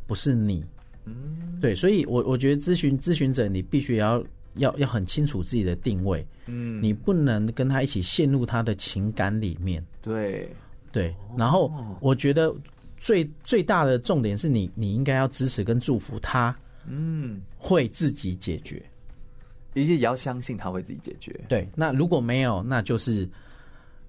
不是你。嗯，对，所以我我觉得咨询咨询者，你必须要要要很清楚自己的定位。嗯，你不能跟他一起陷入他的情感里面。对，对。然后我觉得最最大的重点是你你应该要支持跟祝福他。嗯，会自己解决。一切也要相信他会自己解决。对，那如果没有，那就是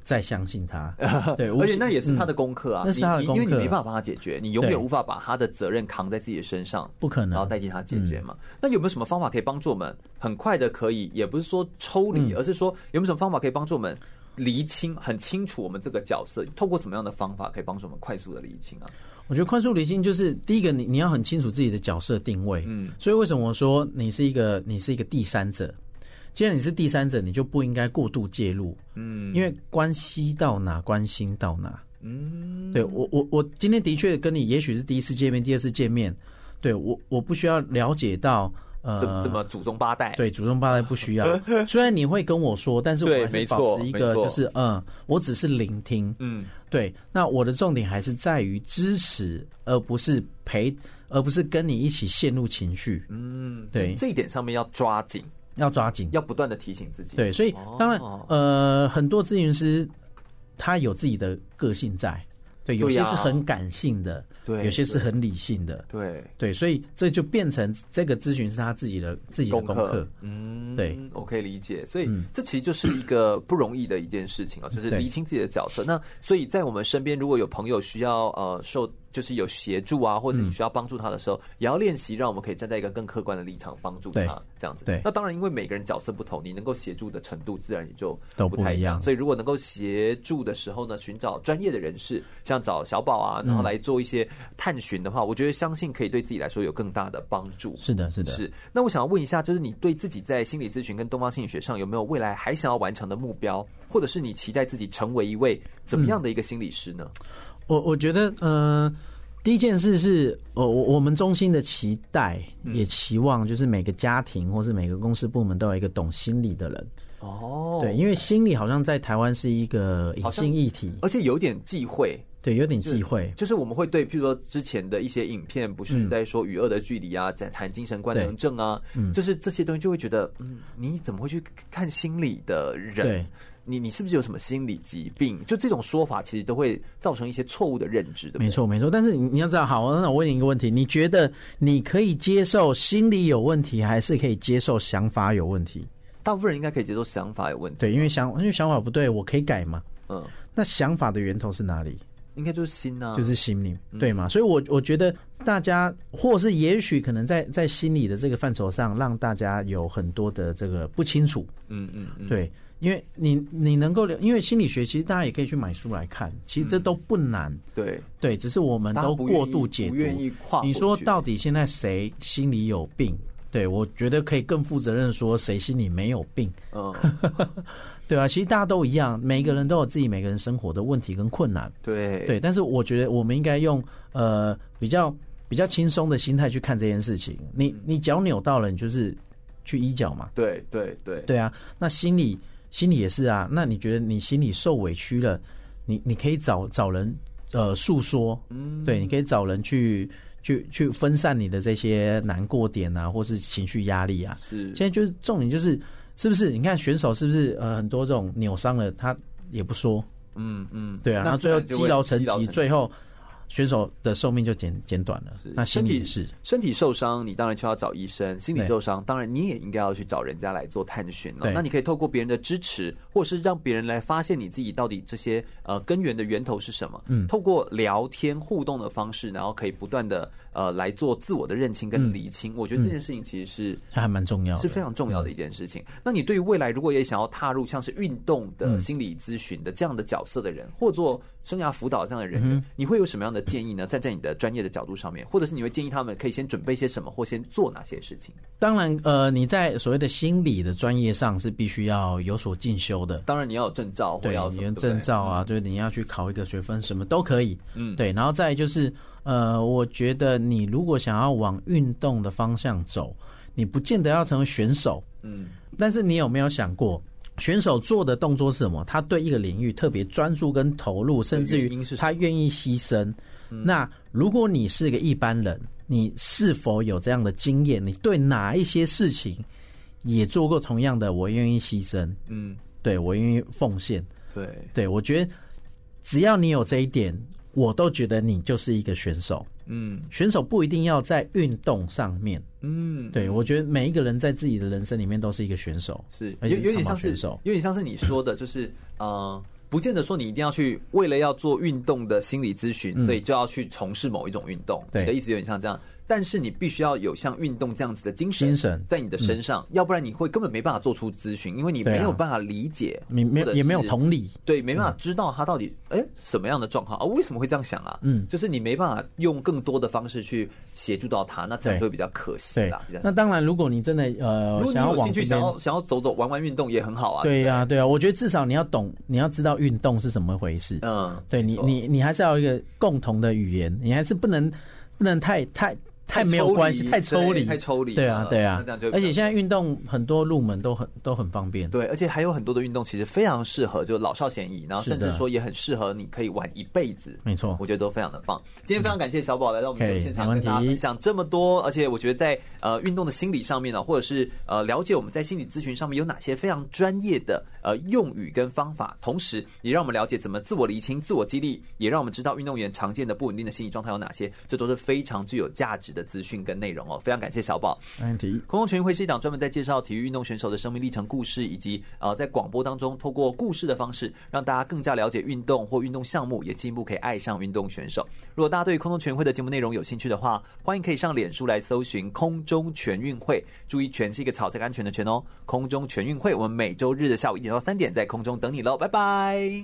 再相信他。对，而且那也是他的功课啊，嗯、那是他的功课，因为你没办法帮他解决，你永远无法把他的责任扛在自己的身上，不可能，然后代替他解决嘛。那有没有什么方法可以帮助我们很快的可以，也不是说抽离，嗯、而是说有没有什么方法可以帮助我们厘清很清楚我们这个角色？透过什么样的方法可以帮助我们快速的厘清啊？我觉得宽恕理性就是第一个你，你你要很清楚自己的角色定位。嗯，所以为什么我说你是一个你是一个第三者？既然你是第三者，你就不应该过度介入。嗯，因为关系到哪，关心到哪。嗯，对我我我今天的确跟你也许是第一次见面，第二次见面，对我我不需要了解到。呃，怎么祖宗八代？对，祖宗八代不需要。虽然你会跟我说，但是我还是保持一个，就是嗯，我只是聆听。嗯，对。那我的重点还是在于支持，而不是陪，而不是跟你一起陷入情绪。嗯，对。这一点上面要抓紧，要抓紧，要不断的提醒自己。对，所以当然，呃，很多咨询师他有自己的个性在。对，有些是很感性的，对，有些是很理性的，对。对，所以这就变成这个咨询是他自己的自己的功课，嗯，对，我可以理解，所以这其实就是一个不容易的一件事情啊，就是厘清自己的角色。那所以在我们身边，如果有朋友需要呃受就是有协助啊，或者你需要帮助他的时候，也要练习让我们可以站在一个更客观的立场帮助他，这样子。对，那当然，因为每个人角色不同，你能够协助的程度自然也就都不太一样。所以，如果能够协助的时候呢，寻找专业的人士，像找小宝啊，然后来做一些探寻的话，我觉得相信可以对自己来说有更大的帮助。是的，是的，是。那我想要问一下，就是你对自己在心理咨询跟东方心理学上有没有未来还想要完成的目标，或者是你期待自己成为一位怎么样的一个心理师呢？嗯、我我觉得，嗯、呃。第一件事是，我我我们中心的期待，也期望就是每个家庭或是每个公司部门都有一个懂心理的人。哦，对，因为心理好像在台湾是一个隐性议题，而且有点忌讳。对，有点忌讳，就是我们会对，譬如说之前的一些影片，不是在说与恶的距离啊，在谈精神官能症啊，就是这些东西就会觉得，嗯，你怎么会去看心理的人？对。你你是不是有什么心理疾病？就这种说法，其实都会造成一些错误的认知的。没错，没错。但是你你要知道，好，那我问你一个问题：你觉得你可以接受心理有问题，还是可以接受想法有问题？大部分人应该可以接受想法有问题。对，因为想因为想法不对，我可以改嘛。嗯。那想法的源头是哪里？应该就是心啊，就是心灵，对嘛？所以我我觉得大家，或是也许可能在在心理的这个范畴上，让大家有很多的这个不清楚。嗯嗯嗯，对。因为你你能够，因为心理学其实大家也可以去买书来看，其实这都不难。嗯、对对，只是我们都过度解读。你说到底现在谁心里有病？对，我觉得可以更负责任说谁心里没有病。嗯，对啊，其实大家都一样，每个人都有自己每个人生活的问题跟困难。对对，但是我觉得我们应该用呃比较比较轻松的心态去看这件事情。你你脚扭到了，你就是去医脚嘛。对对对对啊，那心理。心里也是啊，那你觉得你心里受委屈了，你你可以找找人呃诉说，嗯，对，你可以找人去去去分散你的这些难过点啊，或是情绪压力啊。是，现在就是重点就是是不是？你看选手是不是呃很多这种扭伤了，他也不说，嗯嗯，对啊，然后最后积劳成疾，最后。选手的寿命就减减短了。那身体是身体受伤，你当然就要找医生；心理受伤，当然你也应该要去找人家来做探寻了。那你可以透过别人的支持，或者是让别人来发现你自己到底这些呃根源的源头是什么。嗯，透过聊天互动的方式，然后可以不断的呃来做自我的认清跟厘清。我觉得这件事情其实是还蛮重要，是非常重要的一件事情。那你对于未来如果也想要踏入像是运动的心理咨询的这样的角色的人，或做生涯辅导这样的人，你会有什么样的建议呢？站在你的专业的角度上面，或者是你会建议他们可以先准备些什么，或先做哪些事情？当然，呃，你在所谓的心理的专业上是必须要有所进修的。当然，你要有证照，或要对，你要证照啊，对，你要去考一个学分，什么都可以。嗯，对。然后再就是，呃，我觉得你如果想要往运动的方向走，你不见得要成为选手。嗯，但是你有没有想过？选手做的动作是什么？他对一个领域特别专注跟投入，甚至于他愿意牺牲。那如果你是一个一般人，你是否有这样的经验？你对哪一些事情也做过同样的？我愿意牺牲，嗯，对，我愿意奉献。对，对我觉得只要你有这一点，我都觉得你就是一个选手。嗯，选手不一定要在运动上面。嗯，对，我觉得每一个人在自己的人生里面都是一个选手，是有有点像是有点像是你说的，就是呃，不见得说你一定要去为了要做运动的心理咨询，所以就要去从事某一种运动。你的意思有点像这样。但是你必须要有像运动这样子的精神在你的身上，要不然你会根本没办法做出咨询，因为你没有办法理解，你没也没有同理，对，没办法知道他到底哎什么样的状况啊？为什么会这样想啊？嗯，就是你没办法用更多的方式去协助到他，那这样就会比较可惜啦。那当然，如果你真的呃，如果你有兴趣想要想要走走玩玩运动也很好啊。对呀，对啊，我觉得至少你要懂，你要知道运动是怎么回事。嗯，对你你你还是要有一个共同的语言，你还是不能不能太太。太没有关系，太抽离，太抽离。对啊，对啊。而且现在运动很多入门都很都很方便。对，而且还有很多的运动其实非常适合，就老少咸宜，然后甚至说也很适合你可以玩一辈子。没错，我觉得都非常的棒。今天非常感谢小宝来到我们节目现场，跟大家分享这么多。而且我觉得在呃运动的心理上面呢，或者是呃了解我们在心理咨询上面有哪些非常专业的呃用语跟方法，同时也让我们了解怎么自我厘清、自我激励，也让我们知道运动员常见的不稳定的心理状态有哪些，这都是非常具有价值的的资讯跟内容哦。非常感谢小宝。没问题。空中全运会是一档专门在介绍体育运动选手的生命历程故事，以及呃在广播当中透过故事的方式，让大家更加了解运动或运动项目，也进一步可以爱上运动选手。如果大家对空中全运会的节目内容有兴趣的话，欢迎可以上脸书来搜寻空中全运会，注意“全”是一个草在安全的“全”哦。空中全运会，我们每周日的下午一点到三点在空中等你喽，拜拜。